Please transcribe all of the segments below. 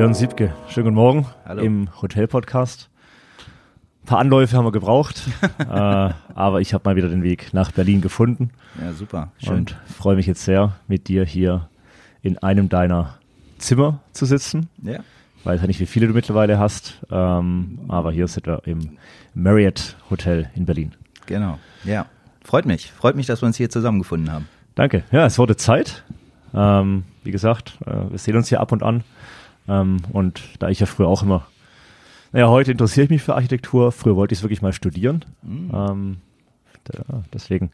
Jörn Siebke, schönen guten Morgen Hallo. im Hotel-Podcast. Ein paar Anläufe haben wir gebraucht, äh, aber ich habe mal wieder den Weg nach Berlin gefunden Ja, super. Schön. und freue mich jetzt sehr, mit dir hier in einem deiner Zimmer zu sitzen. ja. Ich weiß ja nicht, wie viele du mittlerweile hast, ähm, aber hier sind wir im Marriott Hotel in Berlin. Genau. Ja. Freut mich. Freut mich, dass wir uns hier zusammengefunden haben. Danke. Ja, es wurde Zeit. Ähm, wie gesagt, äh, wir sehen uns hier ab und an. Ähm, und da ich ja früher auch immer, naja, heute interessiere ich mich für Architektur. Früher wollte ich es wirklich mal studieren. Ähm, da, deswegen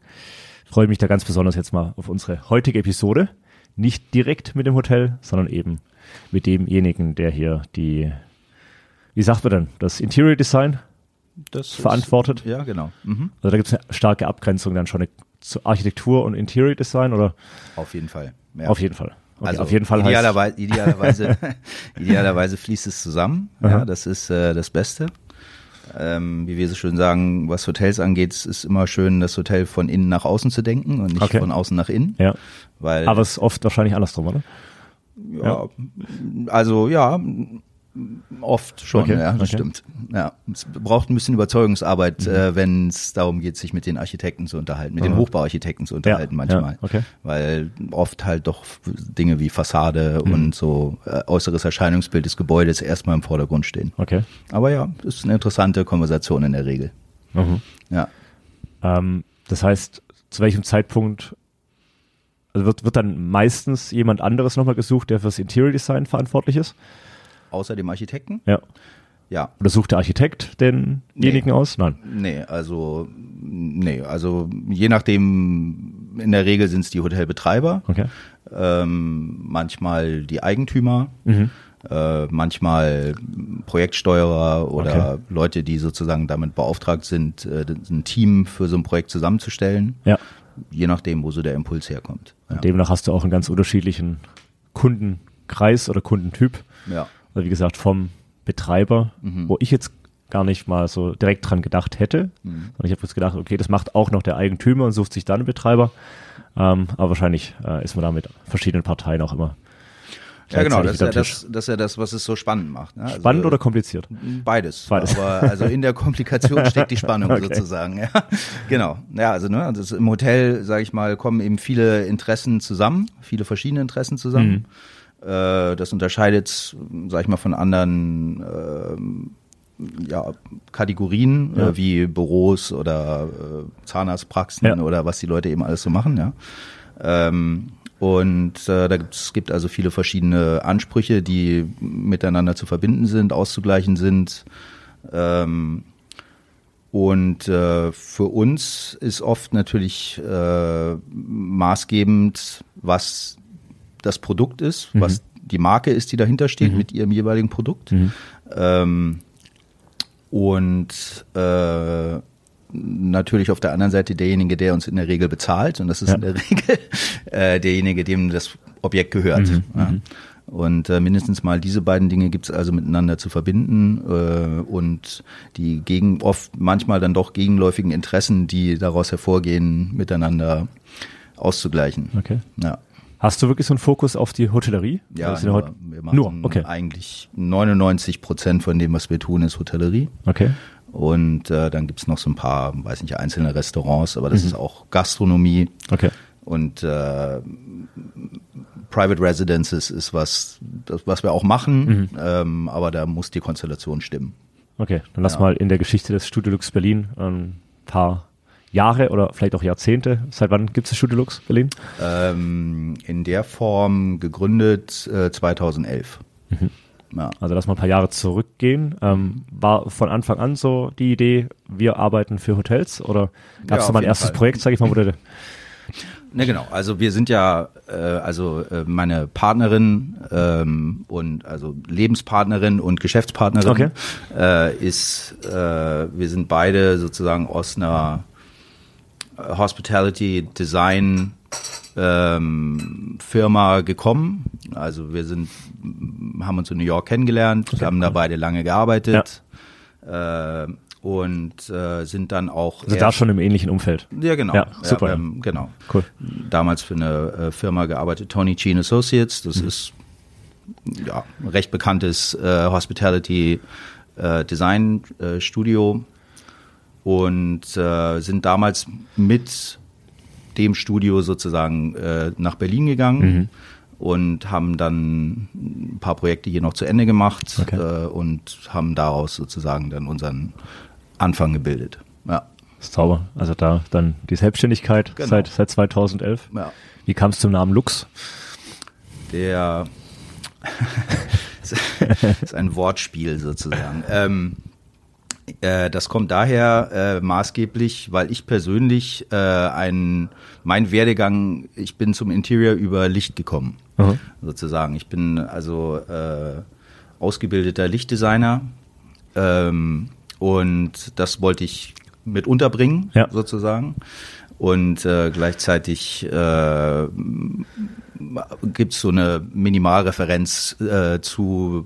freue ich mich da ganz besonders jetzt mal auf unsere heutige Episode. Nicht direkt mit dem Hotel, sondern eben mit demjenigen, der hier die, wie sagt man denn, das Interior Design Das verantwortet. Ja, genau. Mhm. Also da gibt es eine starke Abgrenzung dann schon zu Architektur und Interior Design oder Auf jeden Fall. Ja. auf jeden Fall. Okay, also auf jeden Fall idealerweise, idealerweise, idealerweise fließt es zusammen. Ja, das ist äh, das Beste. Ähm, wie wir so schön sagen, was Hotels angeht, es ist immer schön, das Hotel von innen nach außen zu denken und nicht Okay. von außen nach innen. ja, Weil, aber es ist oft wahrscheinlich andersrum, oder? ja, also ja, oft schon, Okay, ja, das okay. stimmt. Ja, es braucht ein bisschen Überzeugungsarbeit, äh, wenn es darum geht, sich mit den Architekten zu unterhalten, mit den Mhm. Hochbauarchitekten zu unterhalten ja, manchmal. Ja, okay. weil oft halt doch Dinge wie Fassade Mhm. und so äh, äußeres Erscheinungsbild des Gebäudes erstmal im Vordergrund stehen. Okay. Aber ja, ist eine interessante Konversation in der Regel. Mhm. Ja. Ähm, das heißt, zu welchem Zeitpunkt also wird, wird dann meistens jemand anderes nochmal gesucht, der fürs Interior Design verantwortlich ist? Außer dem Architekten? Ja. Ja. Oder sucht der Architekt denjenigen aus? Nein. Nee, also nee, also je nachdem, in der Regel sind es die Hotelbetreiber, Okay. ähm, manchmal die Eigentümer, Mhm. äh, manchmal Projektsteuerer oder Okay. Leute, die sozusagen damit beauftragt sind, äh, ein Team für so ein Projekt zusammenzustellen. Ja. Je nachdem, wo so der Impuls herkommt. Ja. Demnach hast du auch einen ganz unterschiedlichen Kundenkreis oder Kundentyp. ja. Also wie gesagt, vom Betreiber, Mhm. wo ich jetzt gar nicht mal so direkt dran gedacht hätte. Mhm. Und ich habe jetzt gedacht, okay, das macht auch noch der Eigentümer und sucht sich dann einen Betreiber. Ähm, aber wahrscheinlich äh, ist man da mit verschiedenen Parteien auch immer. Ja, genau, das ist ja das, das ist ja das, was es so spannend macht. Ne? Also, Spannend oder kompliziert? Beides. Beides. Aber also in der Komplikation steckt die Spannung Okay. sozusagen. Ja. Genau. Ja, also ne, das im Hotel, sage ich mal, kommen eben viele Interessen zusammen, viele verschiedene Interessen zusammen. Äh, das unterscheidet, sage ich mal, von anderen ähm, ja, Kategorien Ja. äh, wie Büros oder äh, Zahnarztpraxen Ja. oder was die Leute eben alles so machen. Ja. Ähm, und äh, da gibt's, es gibt also viele verschiedene Ansprüche, die miteinander zu verbinden sind, auszugleichen sind. Ähm, und äh, für uns ist oft natürlich äh, maßgebend, was das Produkt ist, was die Marke ist, die dahinter steht mit ihrem jeweiligen Produkt. Ähm, und äh, natürlich auf der anderen Seite derjenige, der uns in der Regel bezahlt. Und das ist Ja. in der Regel äh, derjenige, dem das Objekt gehört. Ja. Und äh, mindestens mal diese beiden Dinge gibt es also miteinander zu verbinden äh, und die gegen oft manchmal dann doch gegenläufigen Interessen, die daraus hervorgehen, miteinander auszugleichen. Okay. Ja. Hast du wirklich so einen Fokus auf die Hotellerie? Ja, Also nur, wir machen nur, okay. eigentlich 99 Prozent von dem, was wir tun, ist Hotellerie. Okay. Und äh, dann gibt's noch so ein paar, weiß nicht, einzelne Restaurants, aber Mhm. das ist auch Gastronomie Okay. und äh, Private Residences ist was, das, was wir auch machen, Mhm. ähm, aber da muss die Konstellation stimmen. Okay. Dann lass Ja. mal in der Geschichte des Studio Lux Berlin ein paar Jahre oder vielleicht auch Jahrzehnte. Seit wann gibt es Studio Lux Berlin? Ähm, in der Form gegründet äh, 2011. Mhm. Ja. Also lass mal ein paar Jahre zurückgehen. Ähm, war von Anfang an so die Idee, wir arbeiten für Hotels oder gab es Ja, da mal ein erstes Fall. Projekt, sag ich mal, wo der, Ne, genau. Also wir sind ja, äh, also äh, meine Partnerin ähm, und also Lebenspartnerin und Geschäftspartnerin Okay. äh, ist, äh, wir sind beide sozusagen aus einer Hospitality Design ähm, Firma gekommen. Also wir sind, haben uns in New York kennengelernt, haben da beide lange gearbeitet. Äh, und äh, sind dann auch also da schon im ähnlichen Umfeld. ja, genau. Ja, super, ja. haben, genau. Cool. Damals für eine äh, Firma gearbeitet, Tony Cheen Associates. Das Mhm. ist ja, recht bekanntes äh, Hospitality äh, Design äh, Studio und äh, sind damals mit dem Studio sozusagen äh, nach Berlin gegangen. Mhm. Und haben dann ein paar Projekte hier noch zu Ende gemacht Okay. äh, und haben daraus sozusagen dann unseren Anfang gebildet. Ja. Das ist sauber. Also da dann die Selbstständigkeit Genau. seit, seit 2011. ja. Wie kam es zum Namen Lux? Der ist ein Wortspiel sozusagen. Ähm, äh, das kommt daher äh, maßgeblich, weil ich persönlich äh, ein mein Werdegang, ich bin zum Interior über Licht gekommen, Mhm. sozusagen. Ich bin also äh, ausgebildeter Lichtdesigner ähm, und das wollte ich mit unterbringen, Ja. sozusagen. Und äh, gleichzeitig äh, gibt es so eine Minimalreferenz äh, zu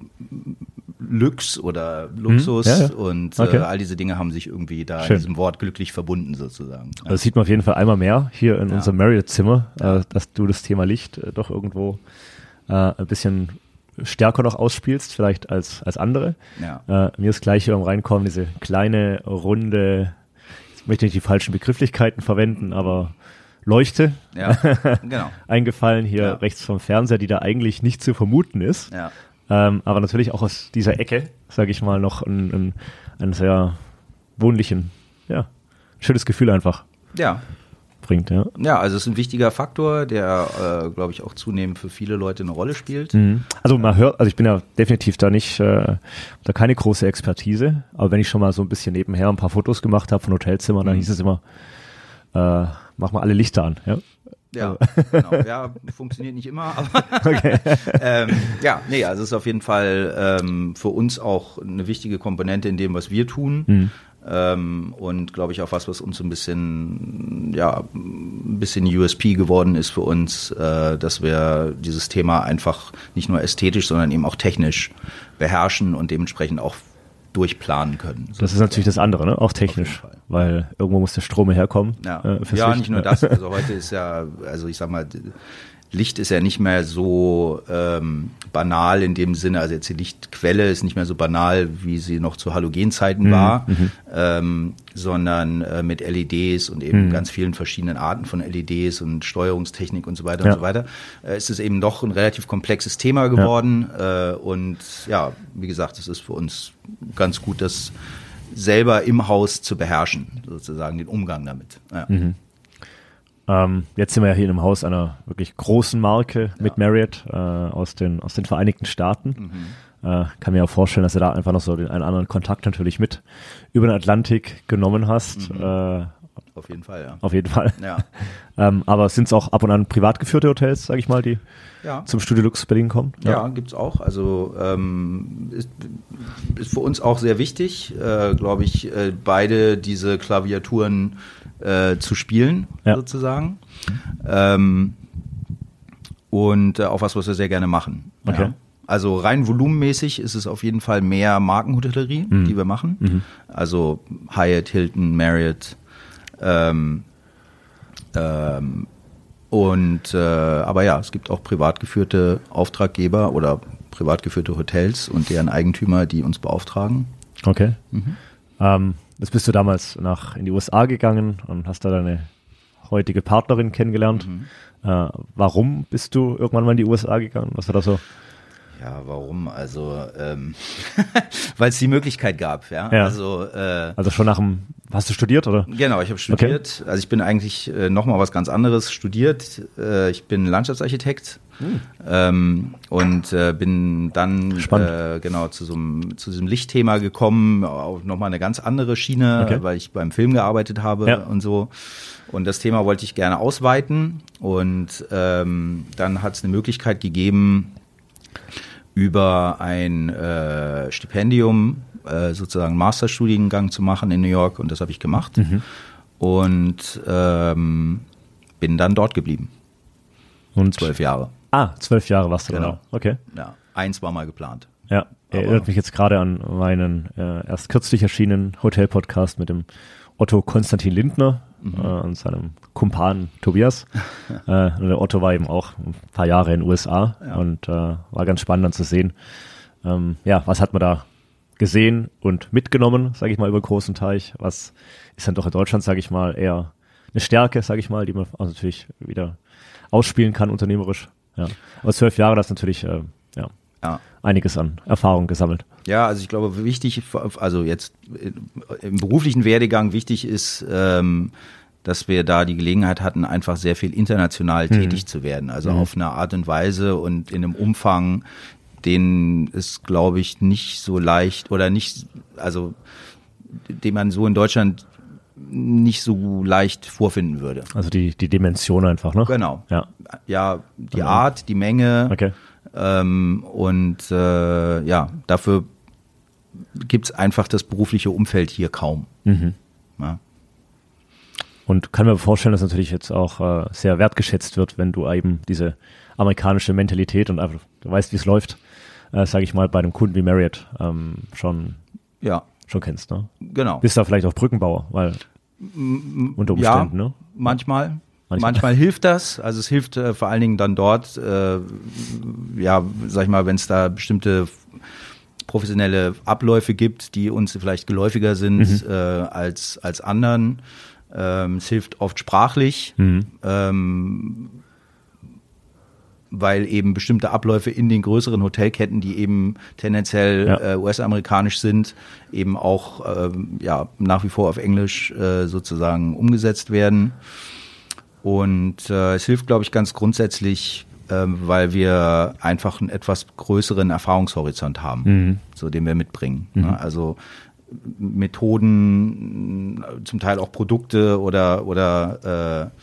Lux oder Luxus Hm, ja, ja. und Okay. äh, all diese Dinge haben sich irgendwie da Schön. in diesem Wort glücklich verbunden sozusagen. Ja. Also Das sieht man auf jeden Fall einmal mehr hier in unserem Marriott-Zimmer, äh, dass du das Thema Licht äh, doch irgendwo äh, ein bisschen stärker noch ausspielst, vielleicht als, als andere. Ja. Äh, mir ist gleich hier beim Reinkommen diese kleine, runde, ich möchte nicht die falschen Begrifflichkeiten verwenden, aber Leuchte ja, genau. eingefallen hier Ja. rechts vom Fernseher, die da eigentlich nicht zu vermuten ist. Ja. Ähm, aber natürlich auch aus dieser Ecke, sage ich mal, noch ein, ein, ein sehr wohnlichen, ja, schönes Gefühl einfach ja, bringt, ja. ja, also es ist ein wichtiger Faktor, der, äh, glaube ich, auch zunehmend für viele Leute eine Rolle spielt. Mhm. Also man hört, also ich bin ja definitiv da nicht, äh, da keine große Expertise, aber wenn ich schon mal so ein bisschen nebenher ein paar Fotos gemacht habe von Hotelzimmern, dann hieß es immer, äh, mach mal alle Lichter an, ja. Ja, genau. Ja, funktioniert nicht immer, aber ähm, ja, nee, also es ist auf jeden Fall ähm, für uns auch eine wichtige Komponente in dem, was wir tun. Ähm, und glaube ich auch was, was uns so ein bisschen, ja, ein bisschen USP geworden ist für uns, äh, dass wir dieses Thema einfach nicht nur ästhetisch, sondern eben auch technisch beherrschen und dementsprechend auch durchplanen können. Das ist natürlich das andere, ne? auch technisch, weil irgendwo muss der Strom herkommen. Ja, äh, ja nicht nur das. Also heute ist ja, also ich sag mal, Licht ist ja nicht mehr so ähm, banal in dem Sinne, also jetzt die Lichtquelle ist nicht mehr so banal, wie sie noch zu Halogenzeiten Mhm, war, ähm, sondern äh, mit LEDs und eben Mhm. ganz vielen verschiedenen Arten von LEDs und Steuerungstechnik und so weiter Ja. und so weiter, äh, ist es eben doch ein relativ komplexes Thema geworden. Äh, und ja, wie gesagt, es ist für uns ganz gut, das selber im Haus zu beherrschen, sozusagen den Umgang damit. Ja. Ähm, jetzt sind wir ja hier in einem Haus einer wirklich großen Marke mit Marriott äh, aus, den, aus den Vereinigten Staaten. Mhm. Äh, kann mir auch vorstellen, dass du da einfach noch so den einen anderen Kontakt natürlich mit über den Atlantik genommen hast. Mhm. Äh, Auf jeden Fall, ja. auf jeden Fall. Ja. Ähm, aber sind es auch ab und an privat geführte Hotels, sage ich mal, die Ja. zum Studio Lux Berlin kommen? Ja, gibt's auch. Also ähm, ist, ist für uns auch sehr wichtig, äh, glaube ich, äh, beide diese Klaviaturen äh, zu spielen, Ja. sozusagen. Ähm, und äh, auch was, was wir sehr gerne machen. Okay. Ja. Also rein volumenmäßig ist es auf jeden Fall mehr Markenhotellerie, Mhm. die wir machen. Also Hyatt, Hilton, Marriott. Ähm, ähm, und äh, aber ja, es gibt auch privat geführte Auftraggeber oder privat geführte Hotels und deren Eigentümer, die uns beauftragen. Okay. Mhm. Ähm, jetzt bist du damals nach in die USA gegangen und hast da deine heutige Partnerin kennengelernt. Mhm. Äh, warum bist du irgendwann mal in die USA gegangen? Was war da so? Ja, warum? Also ähm, weil es die Möglichkeit gab, ja. Ja. Also äh, Also schon nach dem, hast du studiert oder? Genau, ich habe studiert. Also ich bin eigentlich äh, noch mal was ganz anderes studiert. Äh, ich bin Landschaftsarchitekt ähm, und äh, bin dann äh, genau zu so einem zu diesem Lichtthema gekommen, auf noch mal eine ganz andere Schiene, Okay. weil ich beim Film gearbeitet habe Ja. und so. Und das Thema wollte ich gerne ausweiten und ähm, dann hat es eine Möglichkeit gegeben, über ein äh, Stipendium äh, sozusagen Masterstudiengang zu machen in New York und das habe ich gemacht und ähm, bin dann dort geblieben, Und zwölf Jahre. Ah, zwölf Jahre warst du Genau. da. Okay. Ja, eins war mal geplant. Ja. Erinnert mich jetzt gerade an meinen äh, erst kürzlich erschienenen Hotel-Podcast mit dem Otto Konstantin Lindner, mhm. äh, und seinem Kumpan Tobias. äh, und der Otto war eben auch ein paar Jahre in den USA ja. und äh, war ganz spannend dann zu sehen. Ähm, ja, was hat man da gesehen und mitgenommen, sage ich mal, über den großen Teich? Was ist dann doch in Deutschland, sage ich mal, eher eine Stärke, sage ich mal, die man natürlich wieder ausspielen kann unternehmerisch. Ja. Aber zwölf Jahre, das ist natürlich äh, ja, ja. Einiges an Erfahrung gesammelt. Ja, also ich glaube, wichtig, also jetzt im beruflichen Werdegang wichtig ist, ähm, dass wir da die Gelegenheit hatten, einfach sehr viel international mhm. tätig zu werden. Also mhm. auf eine Art und Weise und in einem Umfang, den ist, glaube ich, nicht so leicht oder nicht, also den man so in Deutschland nicht so leicht vorfinden würde. Also die, die Dimension einfach, ne? Genau. Ja, ja die Art, die Menge. Okay. Ähm, und äh, ja, dafür gibt es einfach das berufliche Umfeld hier kaum. Mhm. Ja. Und kann mir vorstellen, dass natürlich jetzt auch äh, sehr wertgeschätzt wird, wenn du eben diese amerikanische Mentalität und einfach, du weißt, wie es läuft, äh, sage ich mal, bei einem Kunden wie Marriott ähm, schon, ja. schon kennst. Ne? Genau. Bist da vielleicht auch Brückenbauer, weil unter Umständen, ja, ne? Manchmal. Manchmal. Manchmal hilft das, also es hilft äh, vor allen Dingen dann dort, äh, ja, sag ich mal, wenn es da bestimmte professionelle Abläufe gibt, die uns vielleicht geläufiger sind mhm. äh, als, als anderen. Ähm, es hilft oft sprachlich. Mhm. Ähm, weil eben bestimmte Abläufe in den größeren Hotelketten, die eben tendenziell ja. äh, US-amerikanisch sind, eben auch äh, ja, nach wie vor auf Englisch äh, sozusagen umgesetzt werden. Und äh, es hilft, glaube ich, ganz grundsätzlich, äh, weil wir einfach einen etwas größeren Erfahrungshorizont haben, mhm. so den wir mitbringen. Mhm. Ne? Also Methoden, zum Teil auch Produkte oder oder äh,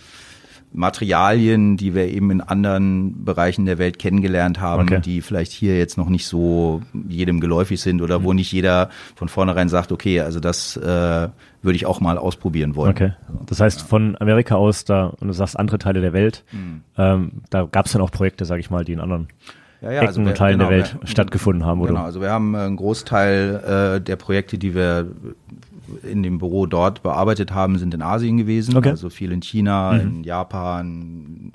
Materialien, die wir eben in anderen Bereichen der Welt kennengelernt haben, okay. die vielleicht hier jetzt noch nicht so jedem geläufig sind oder wo mhm. nicht jeder von vornherein sagt, okay, also das äh, würde ich auch mal ausprobieren wollen. Okay. Das heißt, von Amerika aus, da, und du sagst andere Teile der Welt, mhm. ähm, da gab es dann auch Projekte, sage ich mal, die in anderen ja, ja, Ecken also wir, und Teilen genau, der Welt wir, stattgefunden haben. Oder? Genau, also wir haben einen Großteil äh, der Projekte, die wir in dem Büro dort bearbeitet haben, sind in Asien gewesen. Okay. Also viel in China, mhm. in Japan.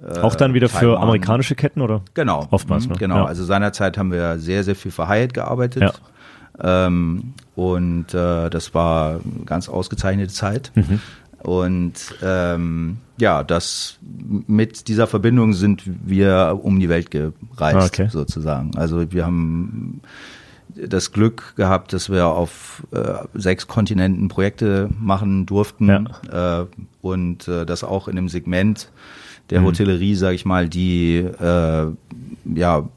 Äh, Auch dann wieder Taiwan. für amerikanische Ketten oder? Genau. Oftmals. Mhm, ne? Genau. Ja. Also seinerzeit haben wir sehr, sehr viel für Hyatt gearbeitet. Ja. Ähm, und äh, das war eine ganz ausgezeichnete Zeit. Mhm. Und ähm, ja, das mit dieser Verbindung sind wir um die Welt gereist, okay. sozusagen. Also wir haben das Glück gehabt, dass wir auf äh, sechs Kontinenten Projekte machen durften ja. äh, und äh, das auch in einem Segment der mhm. Hotellerie, sage ich mal, die äh, ja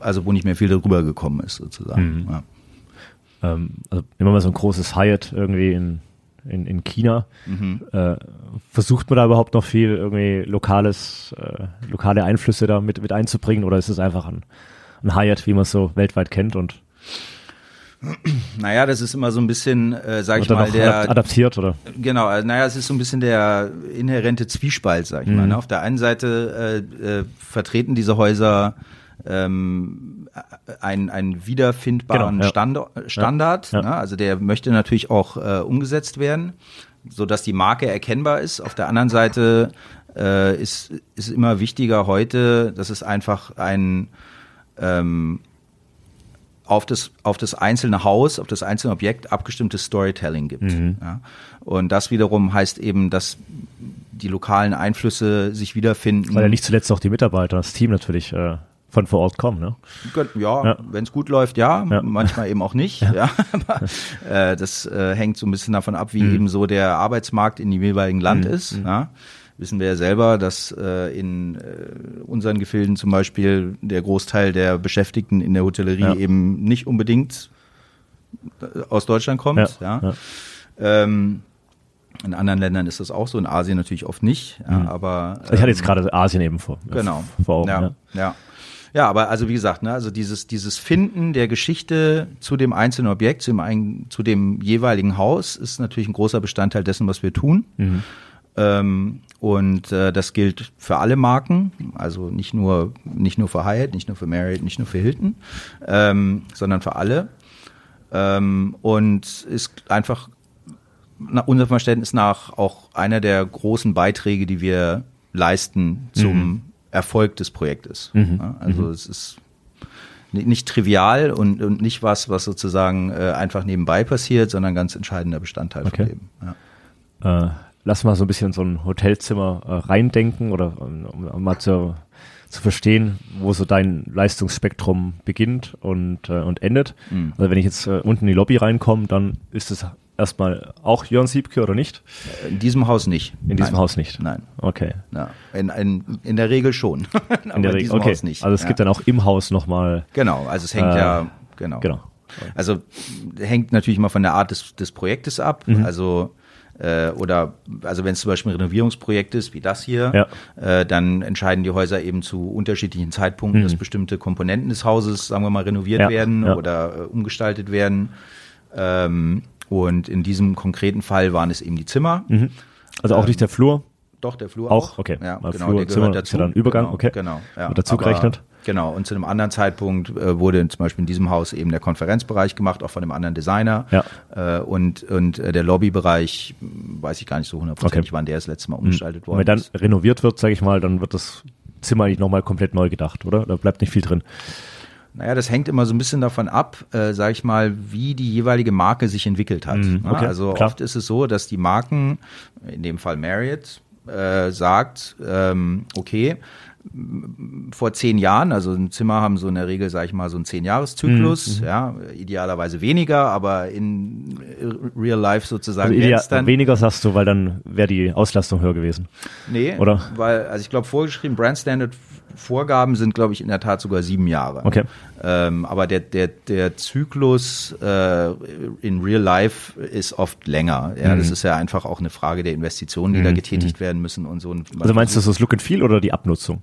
also wo nicht mehr viel darüber gekommen ist sozusagen. Mhm. Ja. Ähm, also wir mal so ein großes Hyatt irgendwie in in, in China. Mhm. Äh, versucht man da überhaupt noch viel irgendwie lokales, äh, lokale Einflüsse da mit, mit einzubringen oder ist es einfach ein ein Hyatt, wie man es so weltweit kennt und naja, das ist immer so ein bisschen, äh, sag ich mal, der adaptiert oder? Genau, äh, naja, es ist so ein bisschen der inhärente Zwiespalt, sag ich mhm. mal. Ne? Auf der einen Seite äh, äh, vertreten diese Häuser ähm, einen, einen wiederfindbaren genau, ja. Stand, Standard, ja. Ne? also der möchte natürlich auch äh, umgesetzt werden, so dass die Marke erkennbar ist. Auf der anderen Seite äh, ist ist immer wichtiger heute, dass es einfach ein ähm, auf das, auf das einzelne Haus, auf das einzelne Objekt abgestimmtes Storytelling gibt. Mhm. Ja. Und das wiederum heißt eben, dass die lokalen Einflüsse sich wiederfinden. Weil ja nicht zuletzt auch die Mitarbeiter, das Team natürlich äh, von vor Ort kommen, ne? Ja, ja. wenn es gut läuft, ja, ja, manchmal eben auch nicht. Ja. Aber äh, das äh, hängt so ein bisschen davon ab, wie mhm. eben so der Arbeitsmarkt in dem jeweiligen Land mhm. ist. Ja wissen wir ja selber, dass äh, in äh, unseren Gefilden zum Beispiel der Großteil der Beschäftigten in der Hotellerie ja. eben nicht unbedingt äh, aus Deutschland kommt. Ja, ja. Ähm, in anderen Ländern ist das auch so, in Asien natürlich oft nicht. Mhm. aber ähm, ich hatte jetzt ähm, gerade Asien eben vor. Genau. Vor Augen, ja, ja. Ja, aber also wie gesagt, ne, also dieses, dieses Finden der Geschichte zu dem einzelnen Objekt, zu dem, zu dem jeweiligen Haus ist natürlich ein großer Bestandteil dessen, was wir tun. Mhm. Ähm, und äh, das gilt für alle Marken, also nicht nur, nicht nur für Hyatt, nicht nur für Marriott, nicht nur für Hilton, ähm, sondern für alle. Ähm, und ist einfach nach unserem Verständnis nach auch einer der großen Beiträge, die wir leisten zum mhm. Erfolg des Projektes. Mhm. Ja, also mhm. es ist nicht trivial und, und nicht was, was sozusagen äh, einfach nebenbei passiert, sondern ganz entscheidender Bestandteil okay. von dem. Ja. Äh, lass mal so ein bisschen so ein Hotelzimmer äh, reindenken oder um, um mal zu, zu verstehen, wo so dein Leistungsspektrum beginnt und, äh, und endet. Mhm. Also wenn ich jetzt äh, unten in die Lobby reinkomme, dann ist es erstmal auch Jörn Siebke oder nicht? In diesem Haus nicht. In diesem Nein. Haus nicht? Nein. Okay. Ja, in, in, in der Regel schon. in der Regel, okay. nicht. Also es ja. gibt dann auch im Haus nochmal. Genau, also es hängt äh, ja, genau. Genau. Also hängt natürlich immer von der Art des, des Projektes ab. Mhm. Also äh, oder also wenn es zum Beispiel ein Renovierungsprojekt ist, wie das hier, ja. äh, dann entscheiden die Häuser eben zu unterschiedlichen Zeitpunkten, mhm. dass bestimmte Komponenten des Hauses, sagen wir mal, renoviert ja. werden ja. oder äh, umgestaltet werden. Ähm, und in diesem konkreten Fall waren es eben die Zimmer. Mhm. Also auch ähm, nicht der Flur? Doch, der Flur auch. auch. Okay. Ja, genau, Flur, der gehört dazu. Ist ja dann Übergang, genau, okay. Genau. Ja. Wird dazu gerechnet? Genau. Und zu einem anderen Zeitpunkt äh, wurde zum Beispiel in diesem Haus eben der Konferenzbereich gemacht, auch von einem anderen Designer. Ja. Äh, und und äh, der Lobbybereich, weiß ich gar nicht so hundertprozentig, okay. wann der das letzte Mal umgestaltet worden ist. Wenn dann renoviert wird, sage ich mal, dann wird das Zimmer eigentlich nochmal komplett neu gedacht, oder? Da bleibt nicht viel drin. Naja, das hängt immer so ein bisschen davon ab, äh, sage ich mal, wie die jeweilige Marke sich entwickelt hat. Mm, okay, also klar. oft ist es so, dass die Marken, in dem Fall Marriott, äh, sagt, ähm, okay, vor zehn Jahren, also ein Zimmer haben so in der Regel, sage ich mal, so einen Zehn-Jahres-Zyklus, mhm. ja, idealerweise weniger, aber in Real Life sozusagen. Also ideal, dann, weniger sagst du, weil dann wäre die Auslastung höher gewesen. Nee, oder? Weil, also ich glaube, vorgeschrieben, Brand Standard Vorgaben sind, glaube ich, in der Tat sogar sieben Jahre. Okay. Ähm, aber der, der, der Zyklus äh, in Real Life ist oft länger. Ja, mhm. das ist ja einfach auch eine Frage der Investitionen, die mhm. da getätigt mhm. werden müssen und so. Also meinst du das Look and Feel oder die Abnutzung?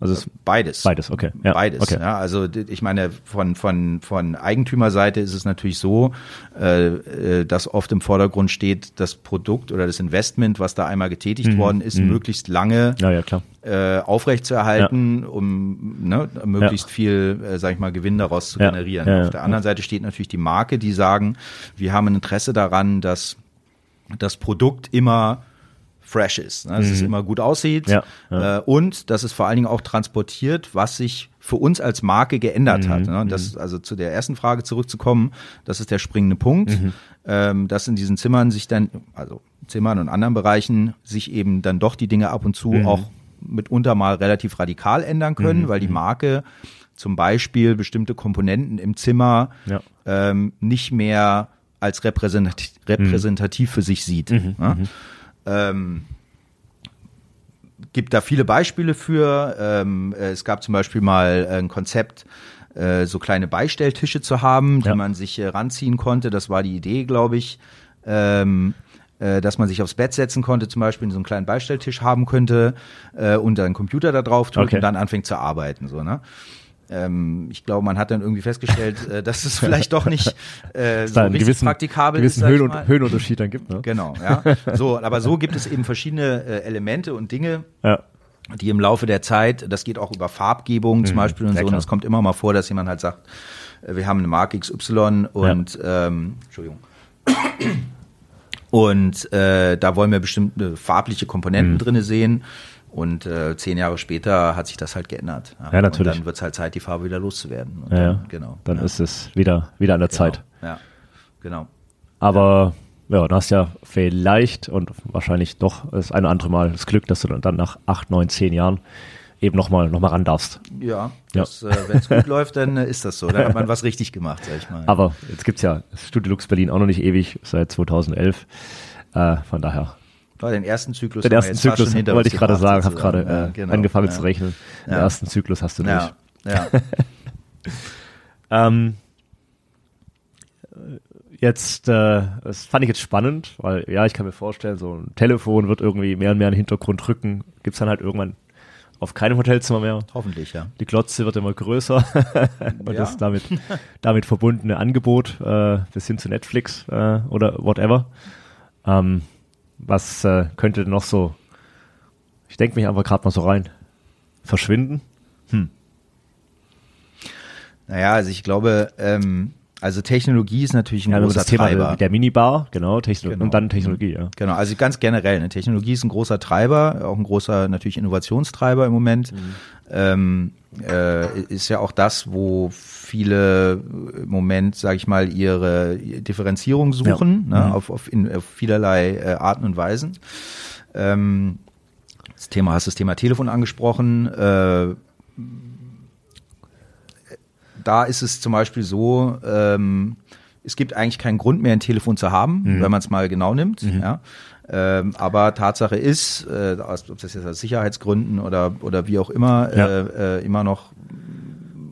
Also es beides. Beides, okay. Ja, beides. Okay. Ja, also ich meine, von, von, von Eigentümerseite ist es natürlich so, äh, äh, dass oft im Vordergrund steht, das Produkt oder das Investment, was da einmal getätigt mhm. worden ist, mhm. möglichst lange ja, ja, klar. Äh, aufrechtzuerhalten, um ne, möglichst viel, äh, sag ich mal, Gewinn daraus zu generieren. Auf der anderen Seite steht natürlich die Marke, die sagen, wir haben ein Interesse daran, dass das Produkt immer fresh ist, ne? dass mhm. es immer gut aussieht ja, ja. Äh, und dass es vor allen Dingen auch transportiert, was sich für uns als Marke geändert mhm. hat. Ne? Das, mhm. also zu der ersten Frage zurückzukommen, das ist der springende Punkt, mhm. ähm, dass in diesen Zimmern sich dann, also Zimmern und anderen Bereichen, sich eben dann doch die Dinge ab und zu mhm. auch mitunter mal relativ radikal ändern können, mhm. weil die Marke zum Beispiel bestimmte Komponenten im Zimmer ja. ähm, nicht mehr als repräsentativ, repräsentativ für sich sieht. Ja? Ähm, gibt da viele Beispiele für. Ähm, es gab zum Beispiel mal ein Konzept, äh, so kleine Beistelltische zu haben, die ja. man sich äh, ranziehen konnte. Das war die Idee, glaube ich. Ähm, äh, dass man sich aufs Bett setzen konnte, zum Beispiel so einen kleinen Beistelltisch haben könnte äh, und dann einen Computer da drauf tut okay. und dann anfängt zu arbeiten. So, ne? Ähm, ich glaube, man hat dann irgendwie festgestellt, äh, dass es vielleicht doch nicht äh, so richtig gewissen, praktikabel gewissen ist. Höhen und, Höhenunterschied dann gibt. Ne? Genau, ja. So, aber so gibt es eben verschiedene äh, Elemente und Dinge. Ja die im Laufe der Zeit, das geht auch über Farbgebung zum mhm, Beispiel und so, und es kommt immer mal vor, dass jemand halt sagt, äh, wir haben eine Marke XY und ja. ähm, Entschuldigung. Und äh, da wollen wir bestimmte farbliche Komponenten mhm. drinne sehen. Und äh, zehn Jahre später hat sich das halt geändert. Ja, ja natürlich. Und dann wird es halt Zeit, die Farbe wieder loszuwerden. Und ja, dann, genau. Dann ja. ist es wieder, wieder an der genau. Zeit. Ja, genau. Aber ja, du hast ja vielleicht und wahrscheinlich doch das eine oder andere Mal das Glück, dass du dann nach acht, neun, zehn Jahren eben nochmal noch mal ran darfst. Ja, ja. äh, wenn es gut läuft, dann äh, ist das so. Dann hat man was richtig gemacht, sag ich mal. Aber jetzt gibt's ja Studio Lux Berlin auch noch nicht ewig, seit 2011. Äh, von daher war den ersten Zyklus. Den ersten Zyklus wollte ich gerade sagen, habe gerade äh, ja, genau, angefangen ja. zu rechnen. Den ja. ersten Zyklus hast du durch. Ja. ähm, jetzt, äh, das fand ich jetzt spannend, weil ja, ich kann mir vorstellen, so ein Telefon wird irgendwie mehr und mehr in den Hintergrund rücken. Gibt's dann halt irgendwann auf keinem Hotelzimmer mehr. Hoffentlich, ja. Die Glotze wird immer größer und ja. das damit, damit verbundene Angebot äh, bis hin zu Netflix äh, oder whatever. Ähm, was äh, könnte noch so, ich denke mich einfach gerade mal so rein, verschwinden? Hm. Naja, also ich glaube, ähm, Also Technologie ist natürlich ein Ja, großer das Thema Treiber. der, Minibar, genau, Techno Genau. und dann Technologie, ja. Genau, also ganz generell. Ne? Technologie ist ein großer Treiber, auch ein großer natürlich Innovationstreiber im Moment. Ähm, äh, ist ja auch das, wo viele im Moment, sage ich mal, ihre Differenzierung suchen, Ja. ne? auf, auf, in, auf vielerlei äh, Arten und Weisen. Ähm, das Thema hast das Thema Telefon angesprochen. Äh, da ist es zum Beispiel so, ähm, es gibt eigentlich keinen Grund mehr, ein Telefon zu haben, Mhm. wenn man es mal genau nimmt. Ja. Ähm, aber Tatsache ist, äh, aus- ob das jetzt aus Sicherheitsgründen oder, oder wie auch immer, Ja. äh, äh, immer noch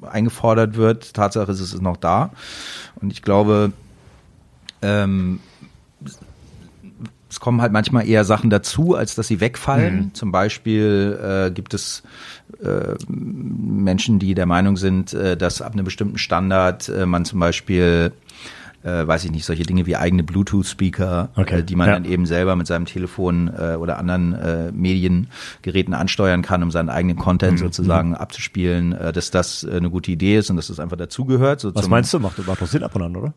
eingefordert wird. Tatsache ist, es ist noch da. Und ich glaube, ähm, es kommen halt manchmal eher Sachen dazu, als dass sie wegfallen. Zum Beispiel äh, gibt es äh, Menschen, die der Meinung sind, äh, dass ab einem bestimmten Standard äh, man zum Beispiel äh, weiß ich nicht, solche Dinge wie eigene Bluetooth-Speaker, Okay, äh, die man ja. dann eben selber mit seinem Telefon oder anderen Mediengeräten ansteuern kann, um seinen eigenen Mhm, Content sozusagen abzuspielen, äh, dass das eine gute Idee ist und dass das einfach dazugehört. So Was meinst du? Macht, macht doch Sinn ab und an, oder?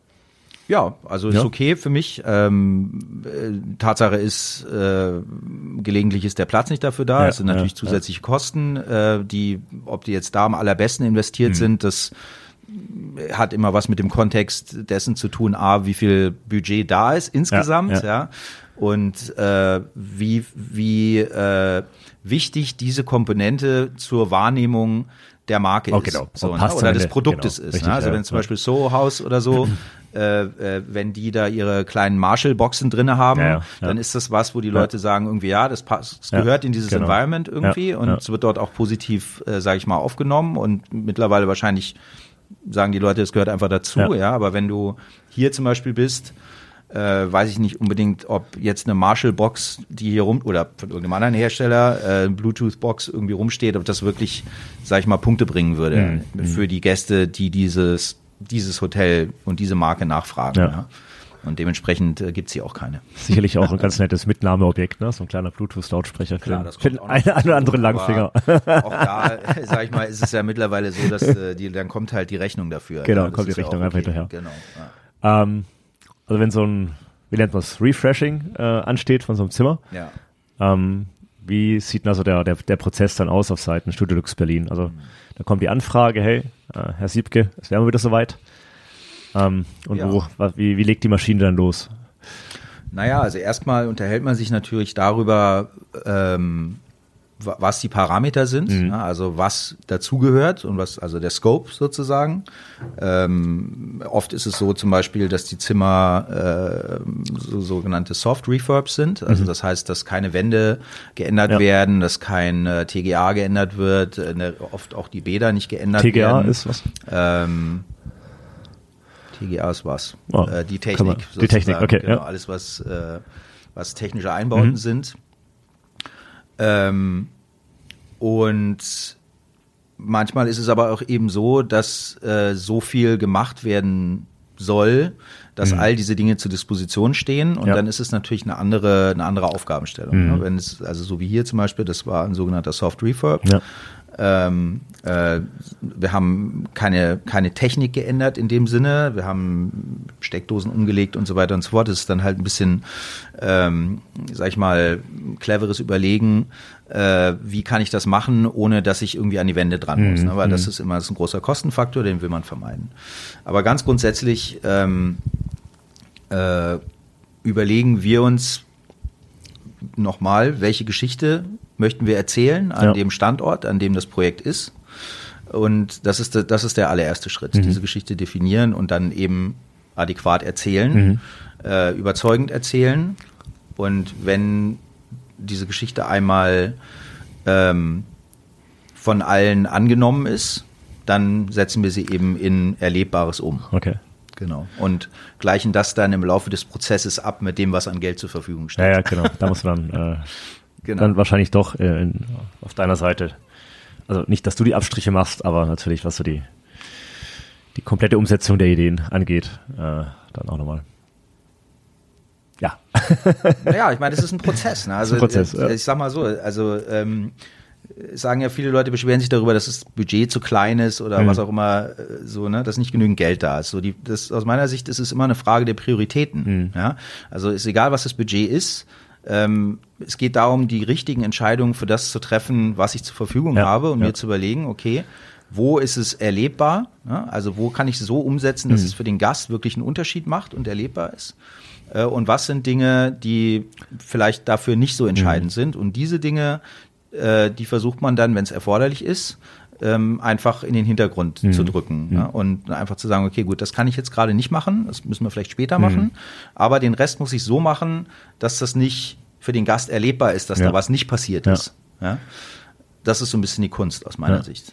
Ja, also ist Ja. okay für mich. Ähm, äh, Tatsache ist, äh, gelegentlich ist der Platz nicht dafür da. Ja, es sind natürlich ja, zusätzliche Kosten, äh, die, ob die jetzt da am allerbesten investiert Mhm. sind, das hat immer was mit dem Kontext dessen zu tun, a, wie viel Budget da ist insgesamt, ja, und äh, wie, wie äh, wichtig diese Komponente zur Wahrnehmung der Marke Oh, ist. genau. So, Und ne? Oder des. Produktes Genau. ist. Richtig, ne? Also wenn zum. Beispiel Soho House oder so, äh, äh, wenn die da ihre kleinen Marshall-Boxen drinne haben, Ja, ja, dann ist das was, wo die Leute sagen, irgendwie, ja, das, passt, das gehört in dieses genau. Environment irgendwie und es wird dort auch positiv, äh, sage ich mal, aufgenommen und mittlerweile wahrscheinlich sagen die Leute, es gehört einfach dazu, Ja. ja, aber wenn du hier zum Beispiel bist, äh, weiß ich nicht unbedingt, ob jetzt eine Marshall-Box, die hier rum, oder von irgendeinem anderen Hersteller, äh, Bluetooth-Box irgendwie rumsteht, ob das wirklich, sag ich mal, Punkte bringen würde Mhm. für die Gäste, die dieses, dieses Hotel und diese Marke nachfragen. Ja. Ja. Und dementsprechend äh, gibt's hier auch keine. Sicherlich auch ein ganz nettes Mitnahmeobjekt, ne? So ein kleiner Bluetooth-Lautsprecher für, den- das für einen, oder anderen Langfinger. Auch da, sag ich mal, ist es ja mittlerweile so, dass äh, die, dann kommt halt die Rechnung dafür. Genau, ja, kommt die ja Rechnung auch einfach hinterher. Genau. Ja. Ähm, also wenn so ein, wie nennt man es, Refreshing äh, ansteht von so einem Zimmer, ja. ähm, wie sieht denn also der, der, der Prozess dann aus auf Seiten Studio Lux Berlin? Also da kommt die Anfrage, hey, äh, Herr Siebke, es wären wir wieder soweit. Ähm, und Ja. wo, wie, wie legt die Maschine dann los? Naja, also erstmal unterhält man sich natürlich darüber, ähm, was die Parameter sind, ne? also was dazugehört und was, also der Scope sozusagen. Ähm, oft ist es so zum Beispiel, dass die Zimmer äh, so, sogenannte Soft Refurbs sind. Also das heißt, dass keine Wände geändert Ja. werden, dass kein äh, TGA geändert wird, äh, ne, oft auch die Bäder nicht geändert TGA werden. ist was? Ähm, TGA ist was? Oh, äh, die Technik. man- die Technik, okay, Genau, ja. alles, was, äh, was technische Einbauten Mhm. sind. Ähm, und manchmal ist es aber auch eben so, dass äh, so viel gemacht werden soll, dass all diese Dinge zur Disposition stehen und Mhm. Ja. dann ist es natürlich eine andere, eine andere Aufgabenstellung. Mhm. Ne? Wenn es, also so wie hier zum Beispiel, das war ein sogenannter Soft Refurb. Ja. Ähm, äh, wir haben keine, keine Technik geändert in dem Sinne. Wir haben Steckdosen umgelegt und so weiter und so fort. Das ist dann halt ein bisschen, ähm, sag ich mal, cleveres Überlegen, äh, wie kann ich das machen, ohne dass ich irgendwie an die Wände dran muss. Ne? Weil das ist immer das ist ein großer Kostenfaktor, den will man vermeiden. Aber ganz grundsätzlich ähm, äh, überlegen wir uns nochmal, welche Geschichte möchten wir erzählen an Ja. dem Standort, an dem das Projekt ist. Und das ist, der- das ist der allererste Schritt, Mhm. diese Geschichte definieren und dann eben adäquat erzählen, Mhm. äh, überzeugend erzählen. Und wenn diese Geschichte einmal ähm, von allen angenommen ist, dann setzen wir sie eben in Erlebbares um. Okay. Genau. Und gleichen das dann im Laufe des Prozesses ab mit dem, was an Geld zur Verfügung steht. Ja, ja, genau. Da muss man dann, äh, Genau. dann wahrscheinlich doch äh, in, auf deiner Seite. Also nicht, dass du die Abstriche machst, aber natürlich, was so die, die komplette Umsetzung der Ideen angeht, äh, dann auch nochmal. Ja. Naja, ich meine, das ist ein Prozess. Ne? Also, Prozess, äh, ja. ich sag mal so, also ähm, sagen ja viele Leute beschweren sich darüber, dass das Budget zu klein ist oder Mhm. was auch immer äh, so, ne, dass nicht genügend Geld da ist. So die, das aus meiner Sicht ist es immer eine Frage der Prioritäten. Mhm. Ja, also ist egal, was das Budget ist. Ähm, es geht darum, die richtigen Entscheidungen für das zu treffen, was ich zur Verfügung Ja, habe und ja. mir zu überlegen, okay, wo ist es erlebbar? Ja, also wo kann ich es so umsetzen, dass Mhm. es für den Gast wirklich einen Unterschied macht und erlebbar ist? Äh, und was sind Dinge, die vielleicht dafür nicht so entscheidend Mhm. sind? Und diese Dinge, äh, die versucht man dann, wenn es erforderlich ist, ähm, einfach in den Hintergrund Mhm. zu drücken ja? und einfach zu sagen, okay, gut, das kann ich jetzt gerade nicht machen, das müssen wir vielleicht später Mhm. machen, aber den Rest muss ich so machen, dass das nicht für den Gast erlebbar ist, dass Ja. da was nicht passiert ist. Ja? Das ist so ein bisschen die Kunst aus meiner. Sicht.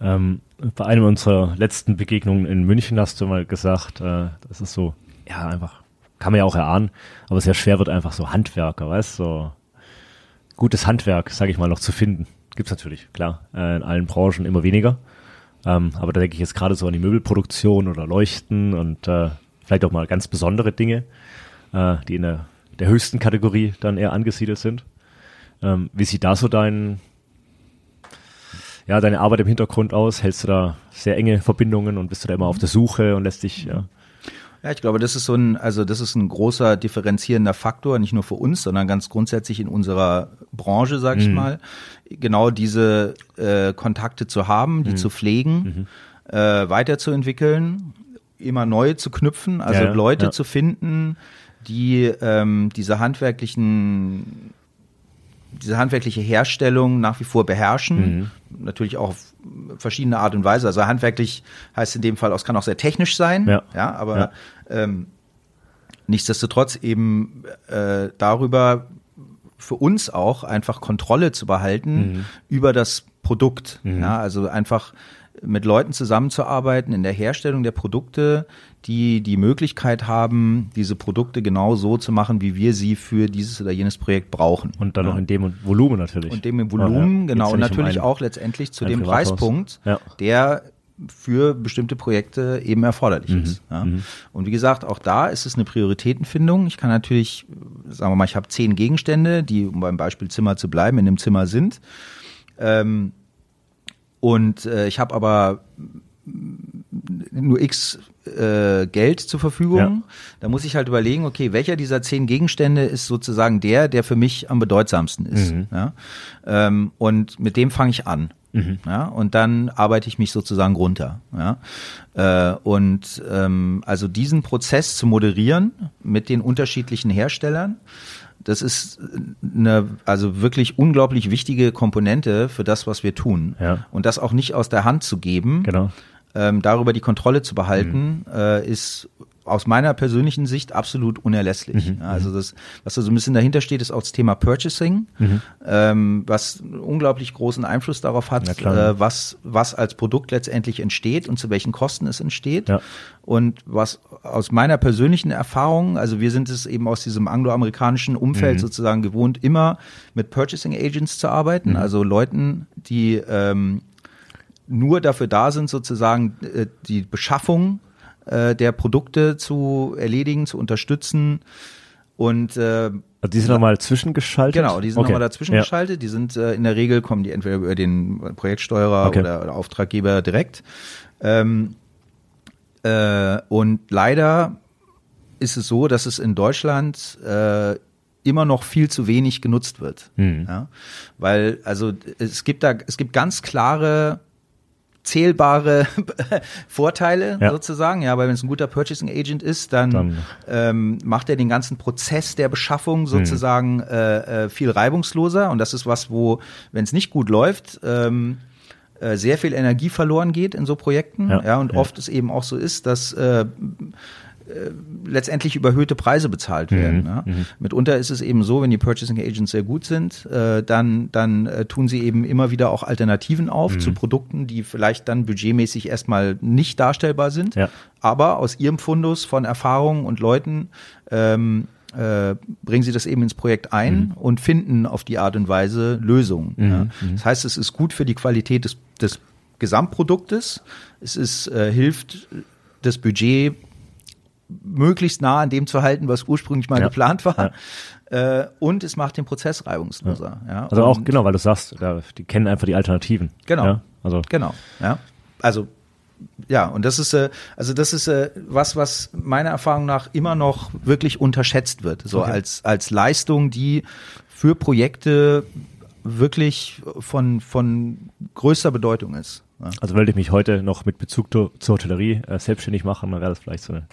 Ähm, bei einem unserer letzten Begegnungen in München hast du mal gesagt, äh, das ist so, ja, einfach, kann man ja auch erahnen, aber sehr schwer wird einfach so Handwerker, weißt du, so gutes Handwerk, sage ich mal, noch zu finden. Gibt's natürlich, klar, äh, in allen Branchen immer weniger. Ähm, aber da denke ich jetzt gerade so an die Möbelproduktion oder Leuchten und äh, vielleicht auch mal ganz besondere Dinge, äh, die in der, der höchsten Kategorie dann eher angesiedelt sind. Ähm, wie sieht da so dein, ja, deine Arbeit im Hintergrund aus? Hältst du da sehr enge Verbindungen und bist du da immer auf der Suche und lässt dich, ja, Ja, ich glaube, das ist so ein, also das ist ein großer differenzierender Faktor, nicht nur für uns, sondern ganz grundsätzlich in unserer Branche, sag Mhm. ich mal, genau diese äh, Kontakte zu haben, Mhm. die zu pflegen, äh, weiterzuentwickeln, immer neue zu knüpfen, also Ja, ja, Leute ja. zu finden, die ähm, diese handwerklichen diese handwerkliche Herstellung nach wie vor beherrschen. Mhm. Natürlich auch auf verschiedene Art und Weise. Also handwerklich heißt in dem Fall, es kann auch sehr technisch sein. Ja. ja aber Ja. Ähm, nichtsdestotrotz eben äh, darüber für uns auch einfach Kontrolle zu behalten Mhm. über das Produkt. Ja, also einfach mit Leuten zusammenzuarbeiten in der Herstellung der Produkte, die die Möglichkeit haben, diese Produkte genau so zu machen, wie wir sie für dieses oder jenes Projekt brauchen. und dann ja. noch in dem Volumen natürlich. Und dem im Volumen, Ja, ja. genau. Und nicht um natürlich ein- auch letztendlich zu dem Privathaus. Preispunkt, der für bestimmte Projekte eben erforderlich Mhm. ist. Ja. Und wie gesagt, auch da ist es eine Prioritätenfindung. Ich kann natürlich, sagen wir mal, ich habe zehn Gegenstände, die, um beim Beispiel Zimmer zu bleiben, in dem Zimmer sind. Ähm, und äh, ich habe aber nur x äh, Geld zur Verfügung. Ja. Da muss ich halt überlegen, okay, welcher dieser zehn Gegenstände ist sozusagen der, der für mich am bedeutsamsten ist. Mhm. Ja? Ähm, und mit dem fange ich an. Ja? Und dann arbeite ich mich sozusagen runter. Ja? Äh, und ähm, also diesen Prozess zu moderieren mit den unterschiedlichen Herstellern, das ist eine also wirklich unglaublich wichtige Komponente für das, was wir tun. Ja. Und das auch nicht aus der Hand zu geben, Genau. ähm, darüber die Kontrolle zu behalten, äh, ist aus meiner persönlichen Sicht absolut unerlässlich. Ja, also das, was da so ein bisschen dahinter steht, ist auch das Thema Purchasing, ähm, was unglaublich großen Einfluss darauf hat, äh, was, was als Produkt letztendlich entsteht und zu welchen Kosten es entsteht. Ja. Und was aus meiner persönlichen Erfahrung, also wir sind es eben aus diesem angloamerikanischen Umfeld sozusagen gewohnt, immer mit Purchasing Agents zu arbeiten, also Leuten, die ähm, nur dafür da sind, sozusagen äh, die Beschaffung äh, der Produkte zu erledigen, zu unterstützen. Und äh, Also die sind nochmal zwischengeschaltet? genau, die sind Okay. nochmal dazwischen ja. geschaltet. Die sind äh, in der Regel kommen die entweder über den Projektsteuerer Okay. oder, oder Auftraggeber direkt. Ähm, äh, und leider ist es so, dass es in Deutschland äh, immer noch viel zu wenig genutzt wird. Mhm. Ja? Weil, also es gibt da, es gibt ganz klare zählbare Vorteile Ja. sozusagen, ja, weil wenn es ein guter Purchasing Agent ist, dann, Dann- ähm, macht er den ganzen Prozess der Beschaffung sozusagen äh, äh, viel reibungsloser. Und das ist was, wo, wenn es nicht gut läuft, ähm, äh, sehr viel Energie verloren geht in so Projekten, Ja, ja, und ja. oft es eben auch so ist, dass äh, letztendlich überhöhte Preise bezahlt werden. ja. Mitunter ist es eben so, wenn die Purchasing Agents sehr gut sind, äh, dann, dann äh, tun sie eben immer wieder auch Alternativen auf zu Produkten, die vielleicht dann budgetmäßig erstmal nicht darstellbar sind, Ja. aber aus ihrem Fundus von Erfahrungen und Leuten ähm, äh, bringen sie das eben ins Projekt ein und finden auf die Art und Weise Lösungen. Ja. Das heißt, es ist gut für die Qualität des, des Gesamtproduktes. Es ist, äh, hilft, das Budget möglichst nah an dem zu halten, was ursprünglich mal Ja. geplant war. Äh, und es macht den Prozess reibungsloser. Ja. Also auch, genau, weil du sagst, die kennen einfach die Alternativen. Genau. Ja? Also, Genau, ja. Also ja, und das ist äh, also das ist äh, was, was meiner Erfahrung nach immer noch wirklich unterschätzt wird, so Okay. als als Leistung, die für Projekte wirklich von von größter Bedeutung ist. Ja. also wollte ich mich heute noch mit Bezug zu, zur Hotellerie äh, selbstständig machen, dann wäre das vielleicht so eine.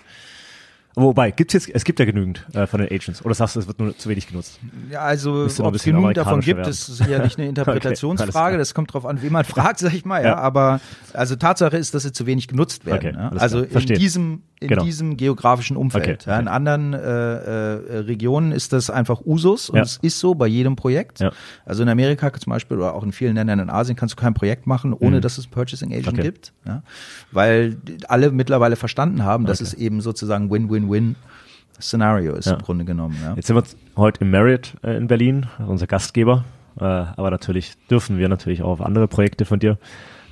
Wobei, gibt's jetzt, es gibt ja genügend äh, von den Agents. Oder sagst du, es wird nur zu wenig genutzt? Ja, also ob es genug davon gibt, werden. ist sicherlich eine Interpretationsfrage. Okay, das kommt drauf an, wen man fragt, sag ich mal. Ja, Ja. aber also Tatsache ist, dass sie zu wenig genutzt werden. Okay, ja. alles Also in diesem in Genau. diesem geografischen Umfeld. Okay, Ja, in anderen äh, äh, Regionen ist das einfach Usus und es ist so bei jedem Projekt. Also in Amerika zum Beispiel oder auch in vielen Ländern in Asien kannst du kein Projekt machen, ohne Mhm. dass es Purchasing Agent gibt. Weil alle mittlerweile verstanden haben, dass es eben sozusagen Win-Win-Win Szenario ist Ja. im Grunde genommen. Ja. Jetzt sind wir heute im Marriott äh, in Berlin, unser Gastgeber. Äh, aber natürlich dürfen wir natürlich auch auf andere Projekte von dir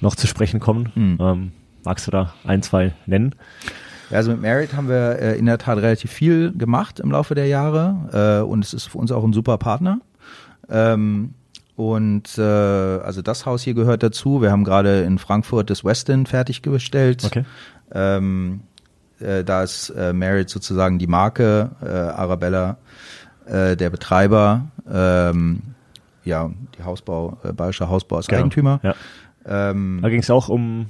noch zu sprechen kommen. Mhm. Ähm, magst du da ein, zwei nennen? Ja, also mit Merit haben wir äh, in der Tat relativ viel gemacht im Laufe der Jahre äh, und es ist für uns auch ein super Partner. Ähm, und äh, also das Haus hier gehört dazu. Wir haben gerade in Frankfurt das Westin fertiggestellt. Okay. Ähm, äh, da ist äh, Merit sozusagen die Marke, äh, Arabella äh, der Betreiber. Ähm, ja, die Hausbau, äh, Bayerischer Hausbau ist Genau. Eigentümer. Ja. Ähm, Da ging es auch um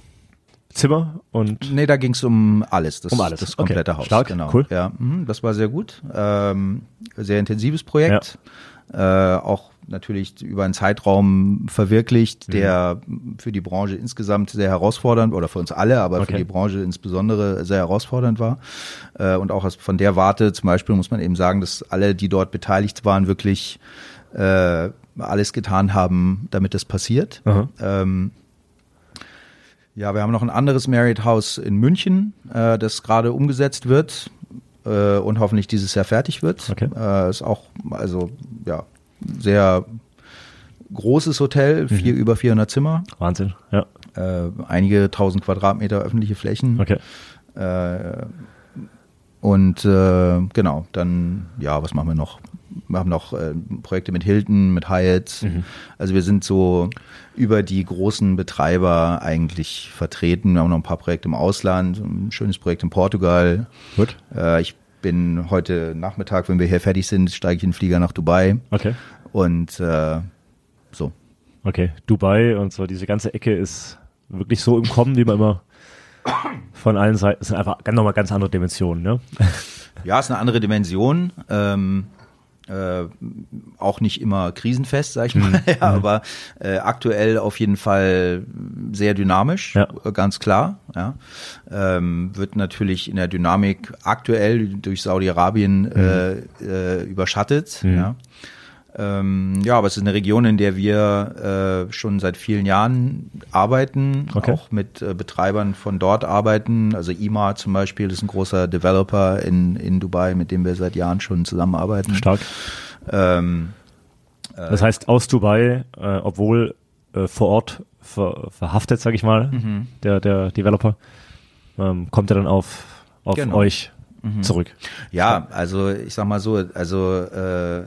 Zimmer und Nee, da ging es um alles, das, Um alles. das Okay. komplette Haus. Stark, genau. cool. Ja, mhm, das war sehr gut. Ähm, sehr intensives Projekt. Äh, auch natürlich über einen Zeitraum Mhm. verwirklicht, der für die Branche insgesamt sehr herausfordernd oder für uns alle, aber Okay. für die Branche insbesondere sehr herausfordernd war. Äh, und auch aus, von der Warte zum Beispiel muss man eben sagen, dass alle, die dort beteiligt waren, wirklich äh, alles getan haben, damit das passiert. Ähm, ja, wir haben noch ein anderes Marriott House in München, äh, das gerade umgesetzt wird äh, und hoffentlich dieses Jahr fertig wird. Okay. Äh, ist auch, also ja, sehr großes Hotel, vier Mhm. über 400 Zimmer, Wahnsinn. Ja, äh, einige tausend Quadratmeter öffentliche Flächen. okay. Äh, und äh, genau, dann, ja, was machen wir noch? Wir haben noch äh, Projekte mit Hilton, mit Hyatt. Mhm. Also wir sind so über die großen Betreiber eigentlich vertreten. Wir haben noch ein paar Projekte im Ausland, ein schönes Projekt in Portugal. Gut. Äh, ich bin heute Nachmittag, wenn wir hier fertig sind, steige ich in den Flieger nach Dubai. Okay. Und äh, so. Okay. Dubai und so, diese ganze Ecke ist wirklich so im Kommen, wie man immer von allen Seiten, das sind einfach nochmal ganz andere Dimensionen, ne? Ja, ist eine andere Dimension. Ähm, äh, auch nicht immer krisenfest, sag ich mal, ja, aber äh, aktuell auf jeden Fall sehr dynamisch, Ja. ganz klar. Ja. Ähm, wird natürlich in der Dynamik aktuell durch Saudi-Arabien äh, äh, überschattet. Mhm. Ja. Ähm, ja, aber es ist eine Region, in der wir äh, schon seit vielen Jahren arbeiten, Okay. auch mit äh, Betreibern von dort arbeiten. Also IMA zum Beispiel ist ein großer Developer in, in Dubai, mit dem wir seit Jahren schon zusammenarbeiten. Stark. Ähm, Das heißt, aus Dubai, äh, obwohl äh, vor Ort ver, verhaftet, sag ich mal, Mhm. der, der Developer, ähm, kommt er dann auf, auf Genau. euch zurück. Ja, also ich sag mal so, also äh, äh,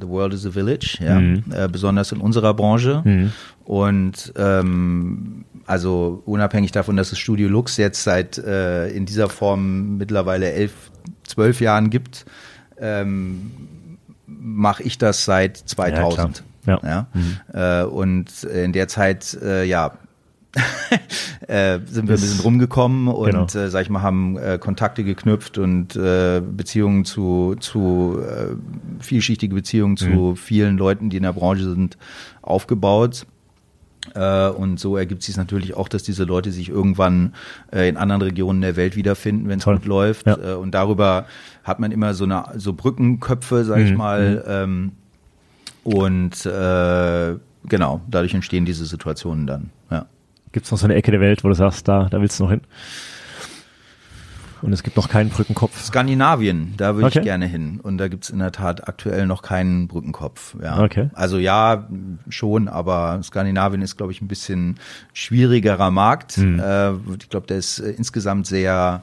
the world is a village, ja, Mhm. äh, besonders in unserer Branche. Mhm. Und ähm, also unabhängig davon, dass es Studio Lux jetzt seit äh, in dieser Form mittlerweile elf, zwölf Jahren gibt, ähm, mache ich das seit 2000. Ja, Ja, äh, und in der Zeit, äh, ja, äh, sind wir ein bisschen rumgekommen und Genau. äh, sag ich mal, haben äh, Kontakte geknüpft und äh, Beziehungen zu, zu äh, vielschichtige Beziehungen zu vielen Leuten, die in der Branche sind, aufgebaut. Äh, und so ergibt sich natürlich auch, dass diese Leute sich irgendwann in anderen Regionen der Welt wiederfinden, wenn es gut läuft. Ja. Und darüber hat man immer so eine so Brückenköpfe, sag ich Mhm. mal. Ähm, und genau, dadurch entstehen diese Situationen dann. Ja. Gibt es noch so eine Ecke der Welt, wo du sagst, da, da willst du noch hin? Und es gibt noch keinen Brückenkopf. Skandinavien, da würde Okay. ich gerne hin. Und da gibt's in der Tat aktuell noch keinen Brückenkopf. Ja. Okay. Also ja, schon, aber Skandinavien ist, glaube ich, ein bisschen schwieriger Markt. Mhm. Ich glaube, der ist äh, insgesamt sehr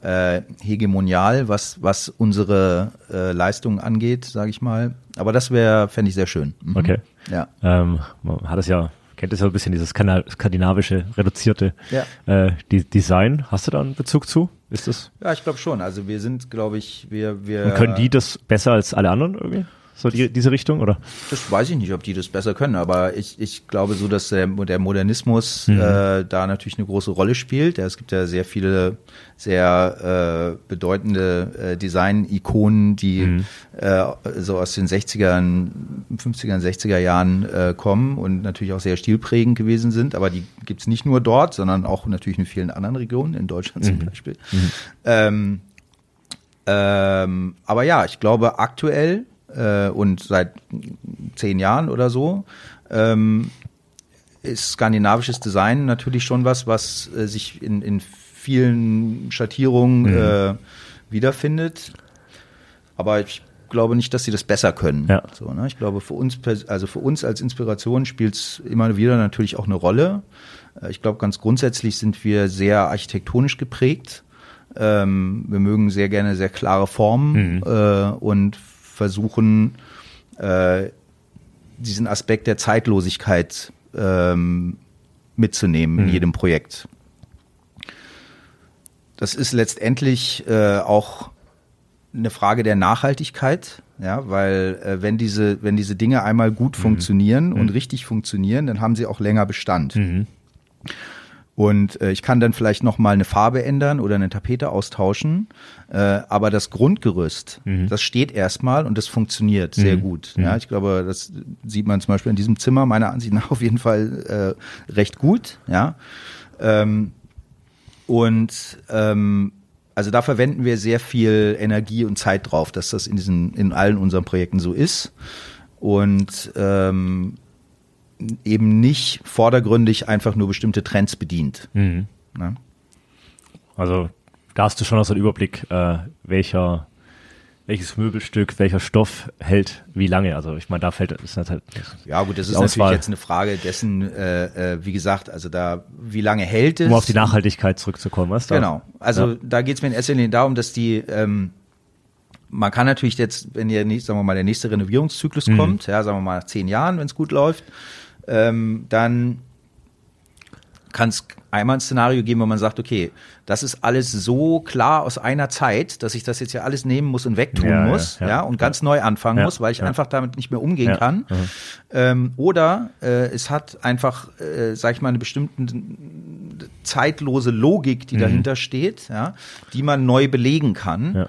äh, hegemonial, was, was unsere äh, Leistungen angeht, sage ich mal. Aber das wäre, fände ich sehr schön. Mhm. Okay. Ja. Ähm, man hat es ja, kennt es ja ein bisschen dieses skandinavische, reduzierte Ja. äh, die Design. Hast du da einen Bezug zu? Ist das? Ja, ich glaube schon. Also wir sind, glaube ich, wir, wir. Und können die das besser als alle anderen irgendwie? So die, diese Richtung, oder? Das weiß ich nicht, ob die das besser können, aber ich, ich glaube so, dass der, der Modernismus Mhm. äh, da natürlich eine große Rolle spielt. Ja, es gibt ja sehr viele sehr äh, bedeutende äh, Design-Ikonen, die Mhm. äh, so aus den 60ern, 50er, 60er Jahren äh, kommen und natürlich auch sehr stilprägend gewesen sind. Aber die gibt's nicht nur dort, sondern auch natürlich in vielen anderen Regionen, in Deutschland zum Beispiel. Ähm, ähm, aber ja, ich glaube aktuell äh, und seit zehn Jahren oder so ähm, ist skandinavisches Design natürlich schon was, was äh, sich in, in vielen Schattierungen äh, wiederfindet. Aber ich glaube nicht, dass sie das besser können. Ja. So, ne? Ich glaube, für uns, also für uns als Inspiration spielt es immer wieder natürlich auch eine Rolle. Äh, Ich glaube, ganz grundsätzlich sind wir sehr architektonisch geprägt. Ähm, wir mögen sehr gerne sehr klare Formen äh, und versuchen äh, diesen Aspekt der Zeitlosigkeit ähm, mitzunehmen in jedem Projekt. Das ist letztendlich äh, auch eine Frage der Nachhaltigkeit, ja, weil äh, wenn diese wenn diese Dinge einmal gut funktionieren und richtig funktionieren, dann haben sie auch länger Bestand. Und äh, ich kann dann vielleicht noch mal eine Farbe ändern oder eine Tapete austauschen, äh, aber das Grundgerüst, das steht erstmal und das funktioniert sehr gut. Ja, ich glaube, das sieht man zum Beispiel in diesem Zimmer meiner Ansicht nach auf jeden Fall äh, recht gut. Ja, ähm, und ähm, also da verwenden wir sehr viel Energie und Zeit drauf, dass das in diesen in allen unseren Projekten so ist. Und ähm, eben nicht vordergründig einfach nur bestimmte Trends bedient. Mhm. Ne? Also da hast du schon noch so einen Überblick, äh, welcher welches Möbelstück, welcher Stoff hält wie lange. Also ich meine, da fällt ist das halt Ja gut, das ist natürlich Auswahl. jetzt eine Frage dessen, äh, äh, wie gesagt, also da, wie lange hält es? um auf die Nachhaltigkeit zurückzukommen, weißt du? Genau. Also Ja. da geht es mir in erster Linie darum, dass die, ähm, man kann natürlich jetzt, wenn der nächste, sagen wir mal, der nächste Renovierungszyklus Mhm. kommt, ja, sagen wir mal nach zehn Jahren, wenn es gut läuft, ähm, dann kann es einmal ein Szenario geben, wo man sagt, okay, das ist alles so klar aus einer Zeit, dass ich das jetzt ja alles nehmen muss und wegtun Ja, ja, muss, ja, ja. und ganz neu anfangen Ja, muss, weil ich ja. einfach damit nicht mehr umgehen Ja, kann. mhm. Ähm, oder äh, es hat einfach, äh, sag ich mal, eine bestimmte zeitlose Logik, die dahinter steht, ja, die man neu belegen kann.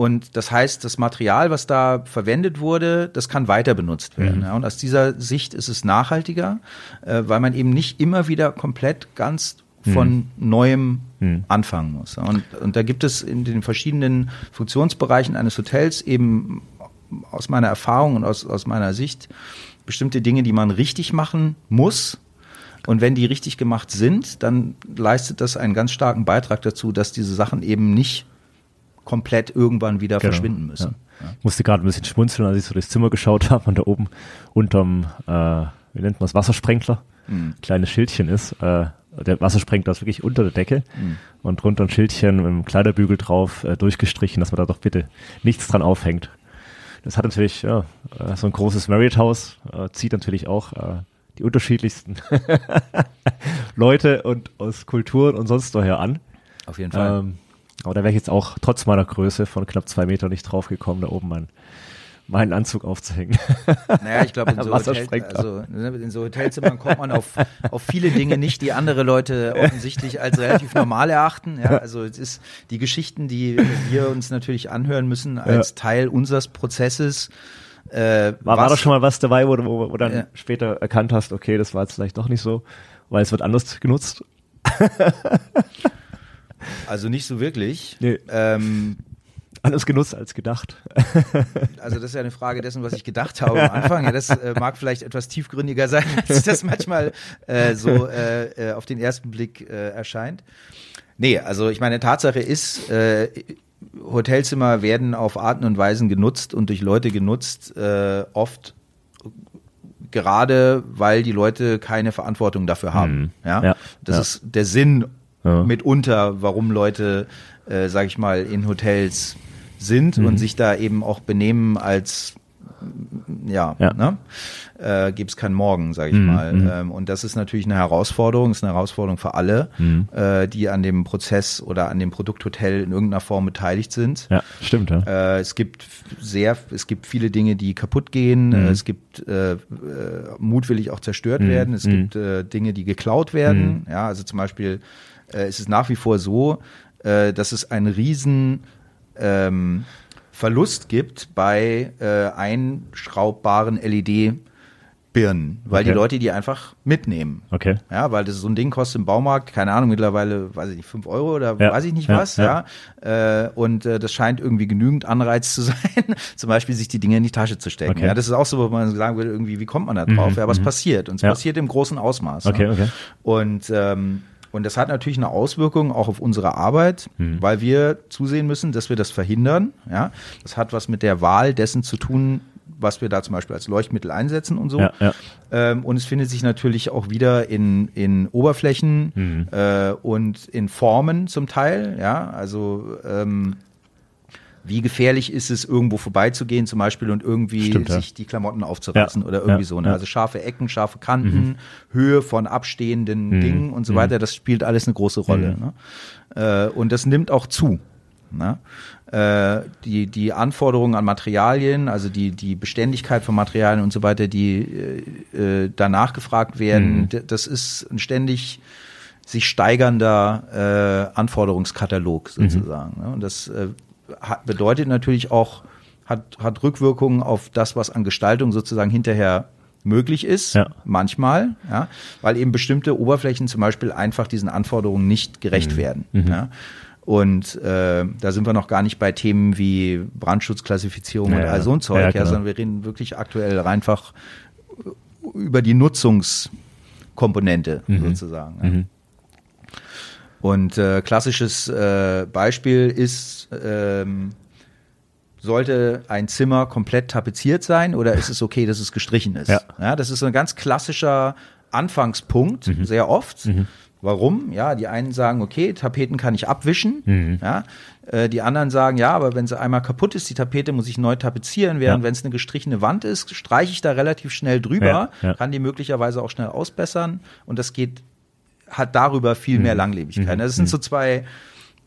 Mhm. Und das heißt, das Material, was da verwendet wurde, das kann weiter benutzt werden. Mhm. Ja. Und aus dieser Sicht ist es nachhaltiger, äh, weil man eben nicht immer wieder komplett ganz von neuem Mhm. anfangen muss. Und, und da gibt es in den verschiedenen Funktionsbereichen eines Hotels eben aus meiner Erfahrung und aus, aus meiner Sicht bestimmte Dinge, die man richtig machen muss. Und wenn die richtig gemacht sind, dann leistet das einen ganz starken Beitrag dazu, dass diese Sachen eben nicht komplett irgendwann wieder Genau, verschwinden müssen. Ja. Ich musste gerade ein bisschen schmunzeln, als ich so durchs Zimmer geschaut habe und da oben unterm, äh, wie nennt man das, Wassersprenkler, Mhm. kleines Schildchen ist. Äh, der Wassersprenkler ist wirklich unter der Decke Mhm. und drunter ein Schildchen mit einem Kleiderbügel drauf äh, durchgestrichen, dass man da doch bitte nichts dran aufhängt. Das hat natürlich, ja, äh, so ein großes Marriott-Haus, äh, zieht natürlich auch äh, die unterschiedlichsten Leute und aus Kulturen und sonst woher an. Auf jeden Fall. Ähm, aber da wäre ich jetzt auch trotz meiner Größe von knapp zwei Meter nicht drauf gekommen, da oben mein, meinen Anzug aufzuhängen. Naja, ich glaube, in, so Hotel, also, ne, in so Hotelzimmern kommt man auf, auf viele Dinge nicht, die andere Leute offensichtlich als relativ normal erachten. Ja, also es ist die Geschichten, die wir uns natürlich anhören müssen als Ja. Teil unseres Prozesses. Äh, War, war da schon mal was dabei, wo, du- wo, wo dann Ja. später erkannt hast, okay, das war jetzt vielleicht doch nicht so, weil es wird anders genutzt? Also nicht so wirklich. Nee. Ähm, Anders genutzt als gedacht. Also das ist ja eine Frage dessen, was ich gedacht habe am Anfang. Ja, das äh, mag vielleicht etwas tiefgründiger sein, als das manchmal äh, so äh, äh, auf den ersten Blick äh, erscheint. Nee, also ich meine, Tatsache ist, äh, Hotelzimmer werden auf Arten und Weisen genutzt und durch Leute genutzt, oft gerade, weil die Leute keine Verantwortung dafür haben. Mhm. Ja? Ja, Das ja. ist der Sinn Ja. mitunter, warum Leute äh, sage ich mal, in Hotels sind Mhm. und sich da eben auch benehmen als ja, Ja. ne? äh, gibt es kein Morgen, sage ich Mhm, mal. mhm. Ähm, und das ist natürlich eine Herausforderung, ist eine Herausforderung für alle, Mhm. äh, die an dem Prozess oder an dem Produkthotel in irgendeiner Form beteiligt sind. Ja, stimmt, ja. Äh, es gibt sehr, es gibt viele Dinge, die kaputt gehen. Mhm. Es gibt äh, äh, mutwillig auch zerstört Mhm. werden. Es Mhm. gibt äh, Dinge, die geklaut werden. Ja, also zum Beispiel äh, ist es nach wie vor so, äh, dass es einen riesen ähm, Verlust gibt bei äh, einschraubbaren LED-Birnen, weil die Okay. Leute die einfach mitnehmen. Okay. Ja, weil das so ein Ding kostet im Baumarkt, keine Ahnung, mittlerweile, weiß ich nicht, 5 Euro oder Ja, weiß ich nicht ja, was, ja. Äh, und äh, das scheint irgendwie genügend Anreiz zu sein, zum Beispiel sich die Dinge in die Tasche zu stecken. Okay. Ja, das ist auch so, wo man sagen würde, irgendwie, wie kommt man da drauf? Mhm, ja, was mhm. passiert? Und es Ja. passiert im großen Ausmaß. Okay, okay. Und, ähm, und das hat natürlich eine Auswirkung auch auf unsere Arbeit, Mhm. weil wir zusehen müssen, dass wir das verhindern. Ja, das hat was mit der Wahl dessen zu tun, was wir da zum Beispiel als Leuchtmittel einsetzen und so. Ja, ja. Ähm, und es findet sich natürlich auch wieder in, in Oberflächen Mhm. äh, und in Formen zum Teil. Ja, also ähm, wie gefährlich ist es, irgendwo vorbeizugehen zum Beispiel und irgendwie Stimmt, ja. sich die Klamotten aufzureißen Ja, oder irgendwie ja, so. Ne? ja. Also scharfe Ecken, scharfe Kanten, Höhe von abstehenden Dingen und so weiter, das spielt alles eine große Rolle. Mhm. Ne? Äh, und das nimmt auch zu. Ne? Äh, die, die Anforderungen an Materialien, also die, die Beständigkeit von Materialien und so weiter, die äh, äh, danach gefragt werden, Mhm. das ist ein ständig sich steigernder äh, Anforderungskatalog Mhm. sozusagen. Ne? Und das äh, bedeutet natürlich auch, hat, hat Rückwirkungen auf das, was an Gestaltung sozusagen hinterher möglich ist, Ja. manchmal, ja, weil eben bestimmte Oberflächen zum Beispiel einfach diesen Anforderungen nicht Mhm. gerecht werden. Ja. Und äh, da sind wir noch gar nicht bei Themen wie Brandschutzklassifizierung Ja, und all so ein Zeug, genau. sondern wir reden wirklich aktuell einfach über die Nutzungskomponente Mhm. sozusagen. Ja. Und äh, klassisches äh, Beispiel ist, ähm, sollte ein Zimmer komplett tapeziert sein oder ist es okay, dass es gestrichen ist? Ja. das ist ein ganz klassischer Anfangspunkt, Mhm. sehr oft. Warum? Ja, die einen sagen, okay, Tapeten kann ich abwischen. Mhm. Ja, äh, die anderen sagen, ja, aber wenn sie einmal kaputt ist, die Tapete muss ich neu tapezieren, während Ja. wenn es eine gestrichene Wand ist, streiche ich da relativ schnell drüber, Ja, ja. kann die möglicherweise auch schnell ausbessern und das geht hat darüber viel Mhm. mehr Langlebigkeit. Das sind so zwei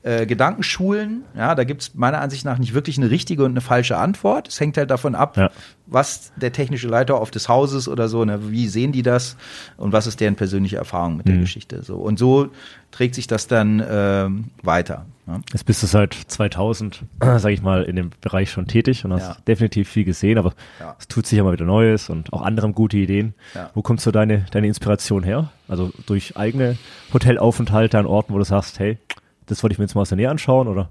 äh, Gedankenschulen. Ja, da gibt's meiner Ansicht nach nicht wirklich eine richtige und eine falsche Antwort. Es hängt halt davon ab, Ja. was der technische Leiter auf des Hauses oder so, ne, wie sehen die das und was ist deren persönliche Erfahrung mit der Mhm. Geschichte. So und so trägt sich das dann ähm, weiter. Ne? Jetzt bist du seit 2000, sage ich mal, in dem Bereich schon tätig und hast Ja. definitiv viel gesehen, aber Ja. es tut sich immer wieder Neues und auch anderem gute Ideen. Ja. Wo kommt so deine, deine Inspiration her? Also durch eigene Hotelaufenthalte an Orten, wo du sagst, hey, das wollte ich mir jetzt mal aus der Nähe anschauen oder,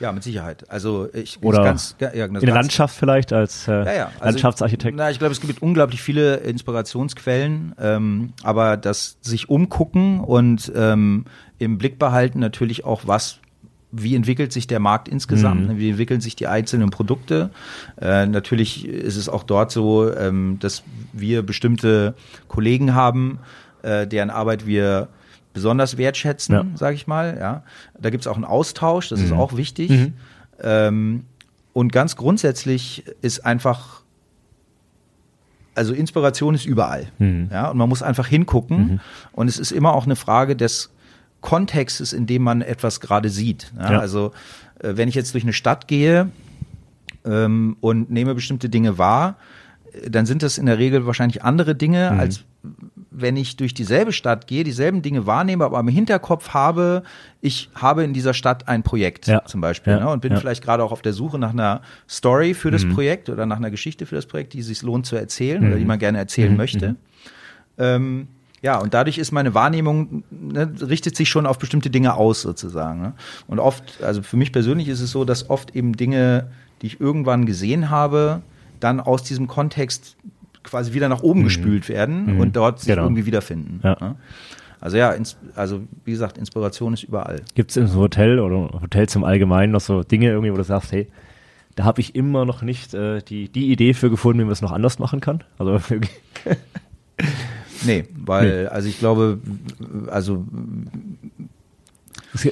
Ja, mit Sicherheit. Also ich, oder ganz, ja, das in der Landschaft vielleicht als äh, Ja, ja. Also, Landschaftsarchitekt. Na, ich glaube, es gibt unglaublich viele Inspirationsquellen, ähm, aber das sich umgucken und ähm, im Blick behalten natürlich auch, was wie entwickelt sich der Markt insgesamt, Mhm. ne, wie entwickeln sich die einzelnen Produkte. Äh, natürlich ist es auch dort so, ähm, dass wir bestimmte Kollegen haben, äh, deren Arbeit wir besonders wertschätzen, Ja. sage ich mal. Ja, da gibt es auch einen Austausch, das ist Mhm. auch wichtig. Mhm. Ähm, und ganz grundsätzlich ist einfach, also Inspiration ist überall. Mhm. Ja, und man muss einfach hingucken. Mhm. Und es ist immer auch eine Frage des Kontextes, in dem man etwas gerade sieht. Ja, Ja. Also äh, wenn ich jetzt durch eine Stadt gehe ähm, und nehme bestimmte Dinge wahr, äh, dann sind das in der Regel wahrscheinlich andere Dinge, Mhm. als wenn ich durch dieselbe Stadt gehe, dieselben Dinge wahrnehme, aber im Hinterkopf habe, ich habe in dieser Stadt ein Projekt Ja. zum Beispiel Ja. ne, und bin Ja. vielleicht gerade auch auf der Suche nach einer Story für das Mhm. Projekt oder nach einer Geschichte für das Projekt, die sich lohnt zu erzählen oder die man gerne erzählen Mhm. möchte. Mhm. Ähm, ja, und dadurch ist meine Wahrnehmung, ne, richtet sich schon auf bestimmte Dinge aus sozusagen. Ne? Und oft, also für mich persönlich ist es so, dass oft eben Dinge, die ich irgendwann gesehen habe, dann aus diesem Kontext quasi wieder nach oben gespült werden Mhm. und dort sich Genau. irgendwie wiederfinden. Ja. Ne? Also ja, also wie gesagt, Inspiration ist überall. Gibt es einem Hotel oder Hotels im Allgemeinen noch so Dinge irgendwie, wo du sagst, hey, da habe ich immer noch nicht äh, die, die Idee für gefunden, wie man es noch anders machen kann? Also Nee, weil, also ich glaube, also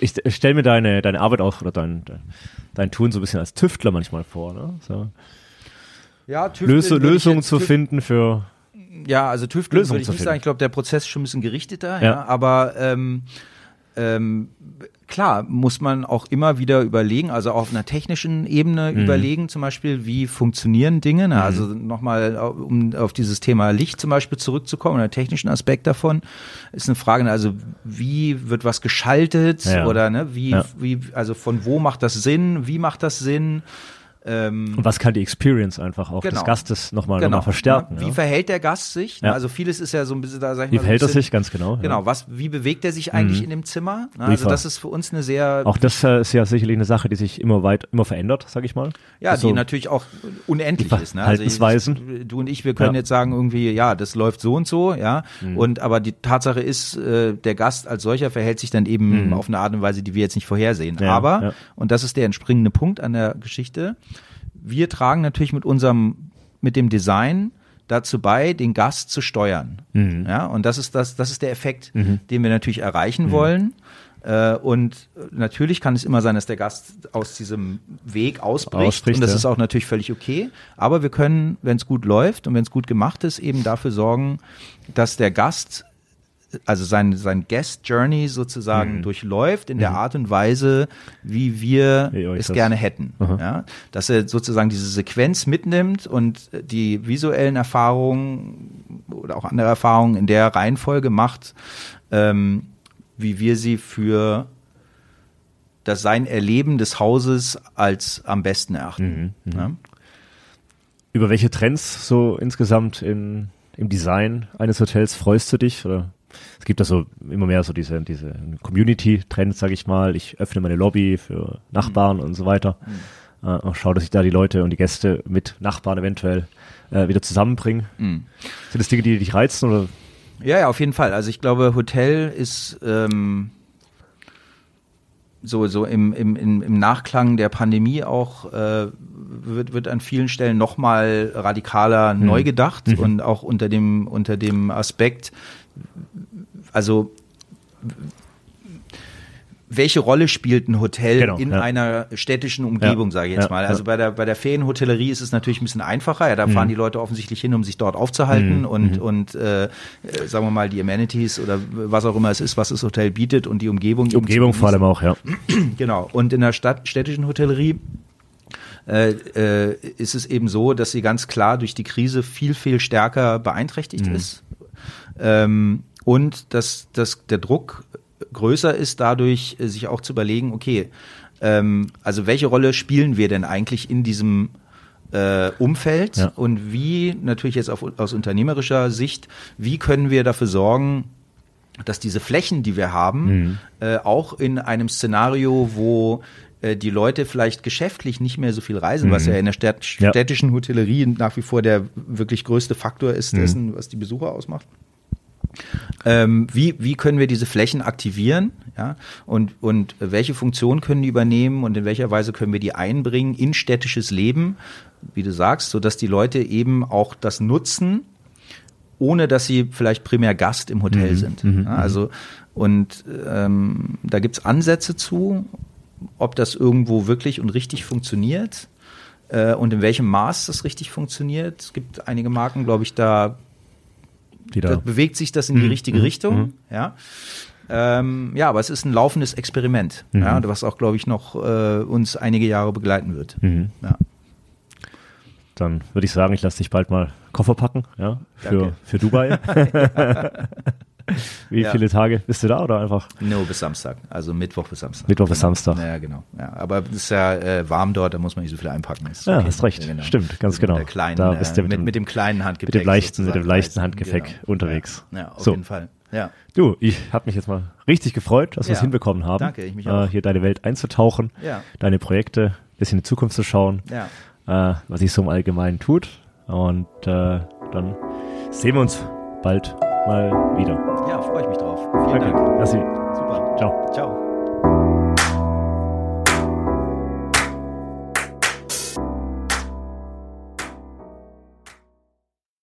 Ich stelle mir deine, deine Arbeit auch oder dein, dein Tun so ein bisschen als Tüftler manchmal vor. Ne? So. Ja, Löse, Lösungen zu finden für. Ja, also Tüfteln würde ich nicht sagen. Ich glaube, der Prozess ist schon ein bisschen gerichteter, ja. ja aber ähm, ähm, klar muss man auch immer wieder überlegen, also auf einer technischen Ebene mhm. überlegen, zum Beispiel, wie funktionieren Dinge. Ne? Also mhm. nochmal, um auf dieses Thema Licht zum Beispiel zurückzukommen, einen technischen Aspekt davon, ist eine Frage, ne? also wie wird was geschaltet ja. oder ne, wie, ja. wie, also von wo macht das Sinn, wie macht das Sinn? Ähm, und was kann die Experience einfach auch genau. des Gastes nochmal genau. noch verstärken? Wie ja. verhält der Gast sich? Ja. Also vieles ist ja so ein bisschen da, sag ich wie mal. Wie verhält er sich, ganz genau. Genau, ja. was, wie bewegt er sich eigentlich mhm. in dem Zimmer? Also das ist für uns eine sehr. Auch das äh, ist ja sicherlich eine Sache, die sich immer weit, immer verändert, sag ich mal. Ja, also, die natürlich auch unendlich ist. Ne? Also ich, du und ich, wir können jetzt sagen irgendwie, ja, das läuft so und so, ja. Mhm. Und aber die Tatsache ist, äh, der Gast als solcher verhält sich dann eben mhm. auf eine Art und Weise, die wir jetzt nicht vorhersehen. aber, und das ist der entspringende Punkt an der Geschichte, wir tragen natürlich mit unserem, mit dem Design dazu bei, den Gast zu steuern. Mhm. Ja, und das ist das, das ist der Effekt, mhm. den wir natürlich erreichen mhm. wollen. Äh, und natürlich kann es immer sein, dass der Gast aus diesem Weg ausbricht. Ausbricht und das ja. ist auch natürlich völlig okay. Aber wir können, wenn es gut läuft und wenn es gut gemacht ist, eben dafür sorgen, dass der Gast also sein, sein Guest Journey sozusagen mhm. durchläuft in der mhm. Art und Weise, wie wir es gerne hätten. Ja? Dass er sozusagen diese Sequenz mitnimmt und die visuellen Erfahrungen oder auch andere Erfahrungen in der Reihenfolge macht, ähm, wie wir sie für das sein Erleben des Hauses als am besten erachten. Mhm. mhm. Ja? Über welche Trends so insgesamt in, im Design eines Hotels freust du dich? Oder es gibt da so immer mehr so diese, diese Community-Trends, sage ich mal. Ich öffne meine Lobby für Nachbarn mhm. und so weiter. Mhm. Äh, schaue, dass ich da die Leute und die Gäste mit Nachbarn eventuell äh, wieder zusammenbringe. Mhm. Sind das Dinge, die dich reizen oder? Ja, ja, auf jeden Fall. Also ich glaube, Hotel ist ähm, so, so im, im, im Nachklang der Pandemie auch äh, wird, wird an vielen Stellen nochmal radikaler mhm. neu gedacht mhm. und auch unter dem, unter dem Aspekt, also welche Rolle spielt ein Hotel genau, in ja. einer städtischen Umgebung, ja, sage ich jetzt ja, mal. Also bei der bei der Ferienhotellerie ist es natürlich ein bisschen einfacher. Ja, da mhm. fahren die Leute offensichtlich hin, um sich dort aufzuhalten mhm. und mhm. und äh, sagen wir mal die Amenities oder was auch immer es ist, was das Hotel bietet und die Umgebung. Die Umgebung vor allem auch, ja. Genau. Und in der Stadt städtischen Hotellerie äh, äh, ist es eben so, dass sie ganz klar durch die Krise viel viel stärker beeinträchtigt mhm. ist ähm, und dass, dass der Druck größer ist, dadurch äh, sich auch zu überlegen, okay, ähm, also welche Rolle spielen wir denn eigentlich in diesem äh, Umfeld ja. und wie, natürlich jetzt auf, aus unternehmerischer Sicht, wie können wir dafür sorgen, dass diese Flächen, die wir haben, mhm. äh, auch in einem Szenario, wo äh, die Leute vielleicht geschäftlich nicht mehr so viel reisen, mhm. was ja in der städtischen Hotellerie nach wie vor der wirklich größte Faktor ist mhm. dessen, was die Besucher ausmacht. Ähm, wie, wie können wir diese Flächen aktivieren? Ja? Und, und welche Funktion können die übernehmen und in welcher Weise können wir die einbringen in städtisches Leben, wie du sagst, sodass die Leute eben auch das nutzen, ohne dass sie vielleicht primär Gast im Hotel mhm. sind. Mhm. Ja, also, und ähm, da gibt's Ansätze zu, ob das irgendwo wirklich und richtig funktioniert äh, und in welchem Maß das richtig funktioniert. Es gibt einige Marken, glaube ich, da die da, bewegt sich das in die mhm. richtige mhm. Richtung. Mhm. Ja. Ähm, ja, aber es ist ein laufendes Experiment, mhm. ja, was auch, glaube ich, noch äh, uns einige Jahre begleiten wird. Mhm. Ja. Dann würde ich sagen, ich lasse dich bald mal Koffer packen, ja, für, für Dubai. Wie ja. viele Tage bist du da oder einfach? No, bis Samstag. Also Mittwoch bis Samstag. Mittwoch bis Samstag. Ja, genau. Ja, aber es ist ja äh, warm dort, da muss man nicht so viel einpacken. Ist ja, okay. hast recht. Ja, genau. Stimmt, ganz genau. Mit, kleinen, da bist du mit, mit, mit, dem kleinen Handgepäck. Mit dem leichten, mit dem leichten Handgepäck genau. unterwegs. Ja, auf so. jeden Fall. Ja. Du, ich habe mich jetzt mal richtig gefreut, dass wir es hinbekommen haben. Danke, ich mich auch. Äh, hier deine Welt einzutauchen, ja. deine Projekte, ein bisschen in die Zukunft zu schauen, ja. äh, was sich so im Allgemeinen tut. Und äh, dann sehen wir uns bald mal wieder. Ja, freue ich mich drauf. Vielen Danke. Dank. Merci. Super. Ciao. Ciao.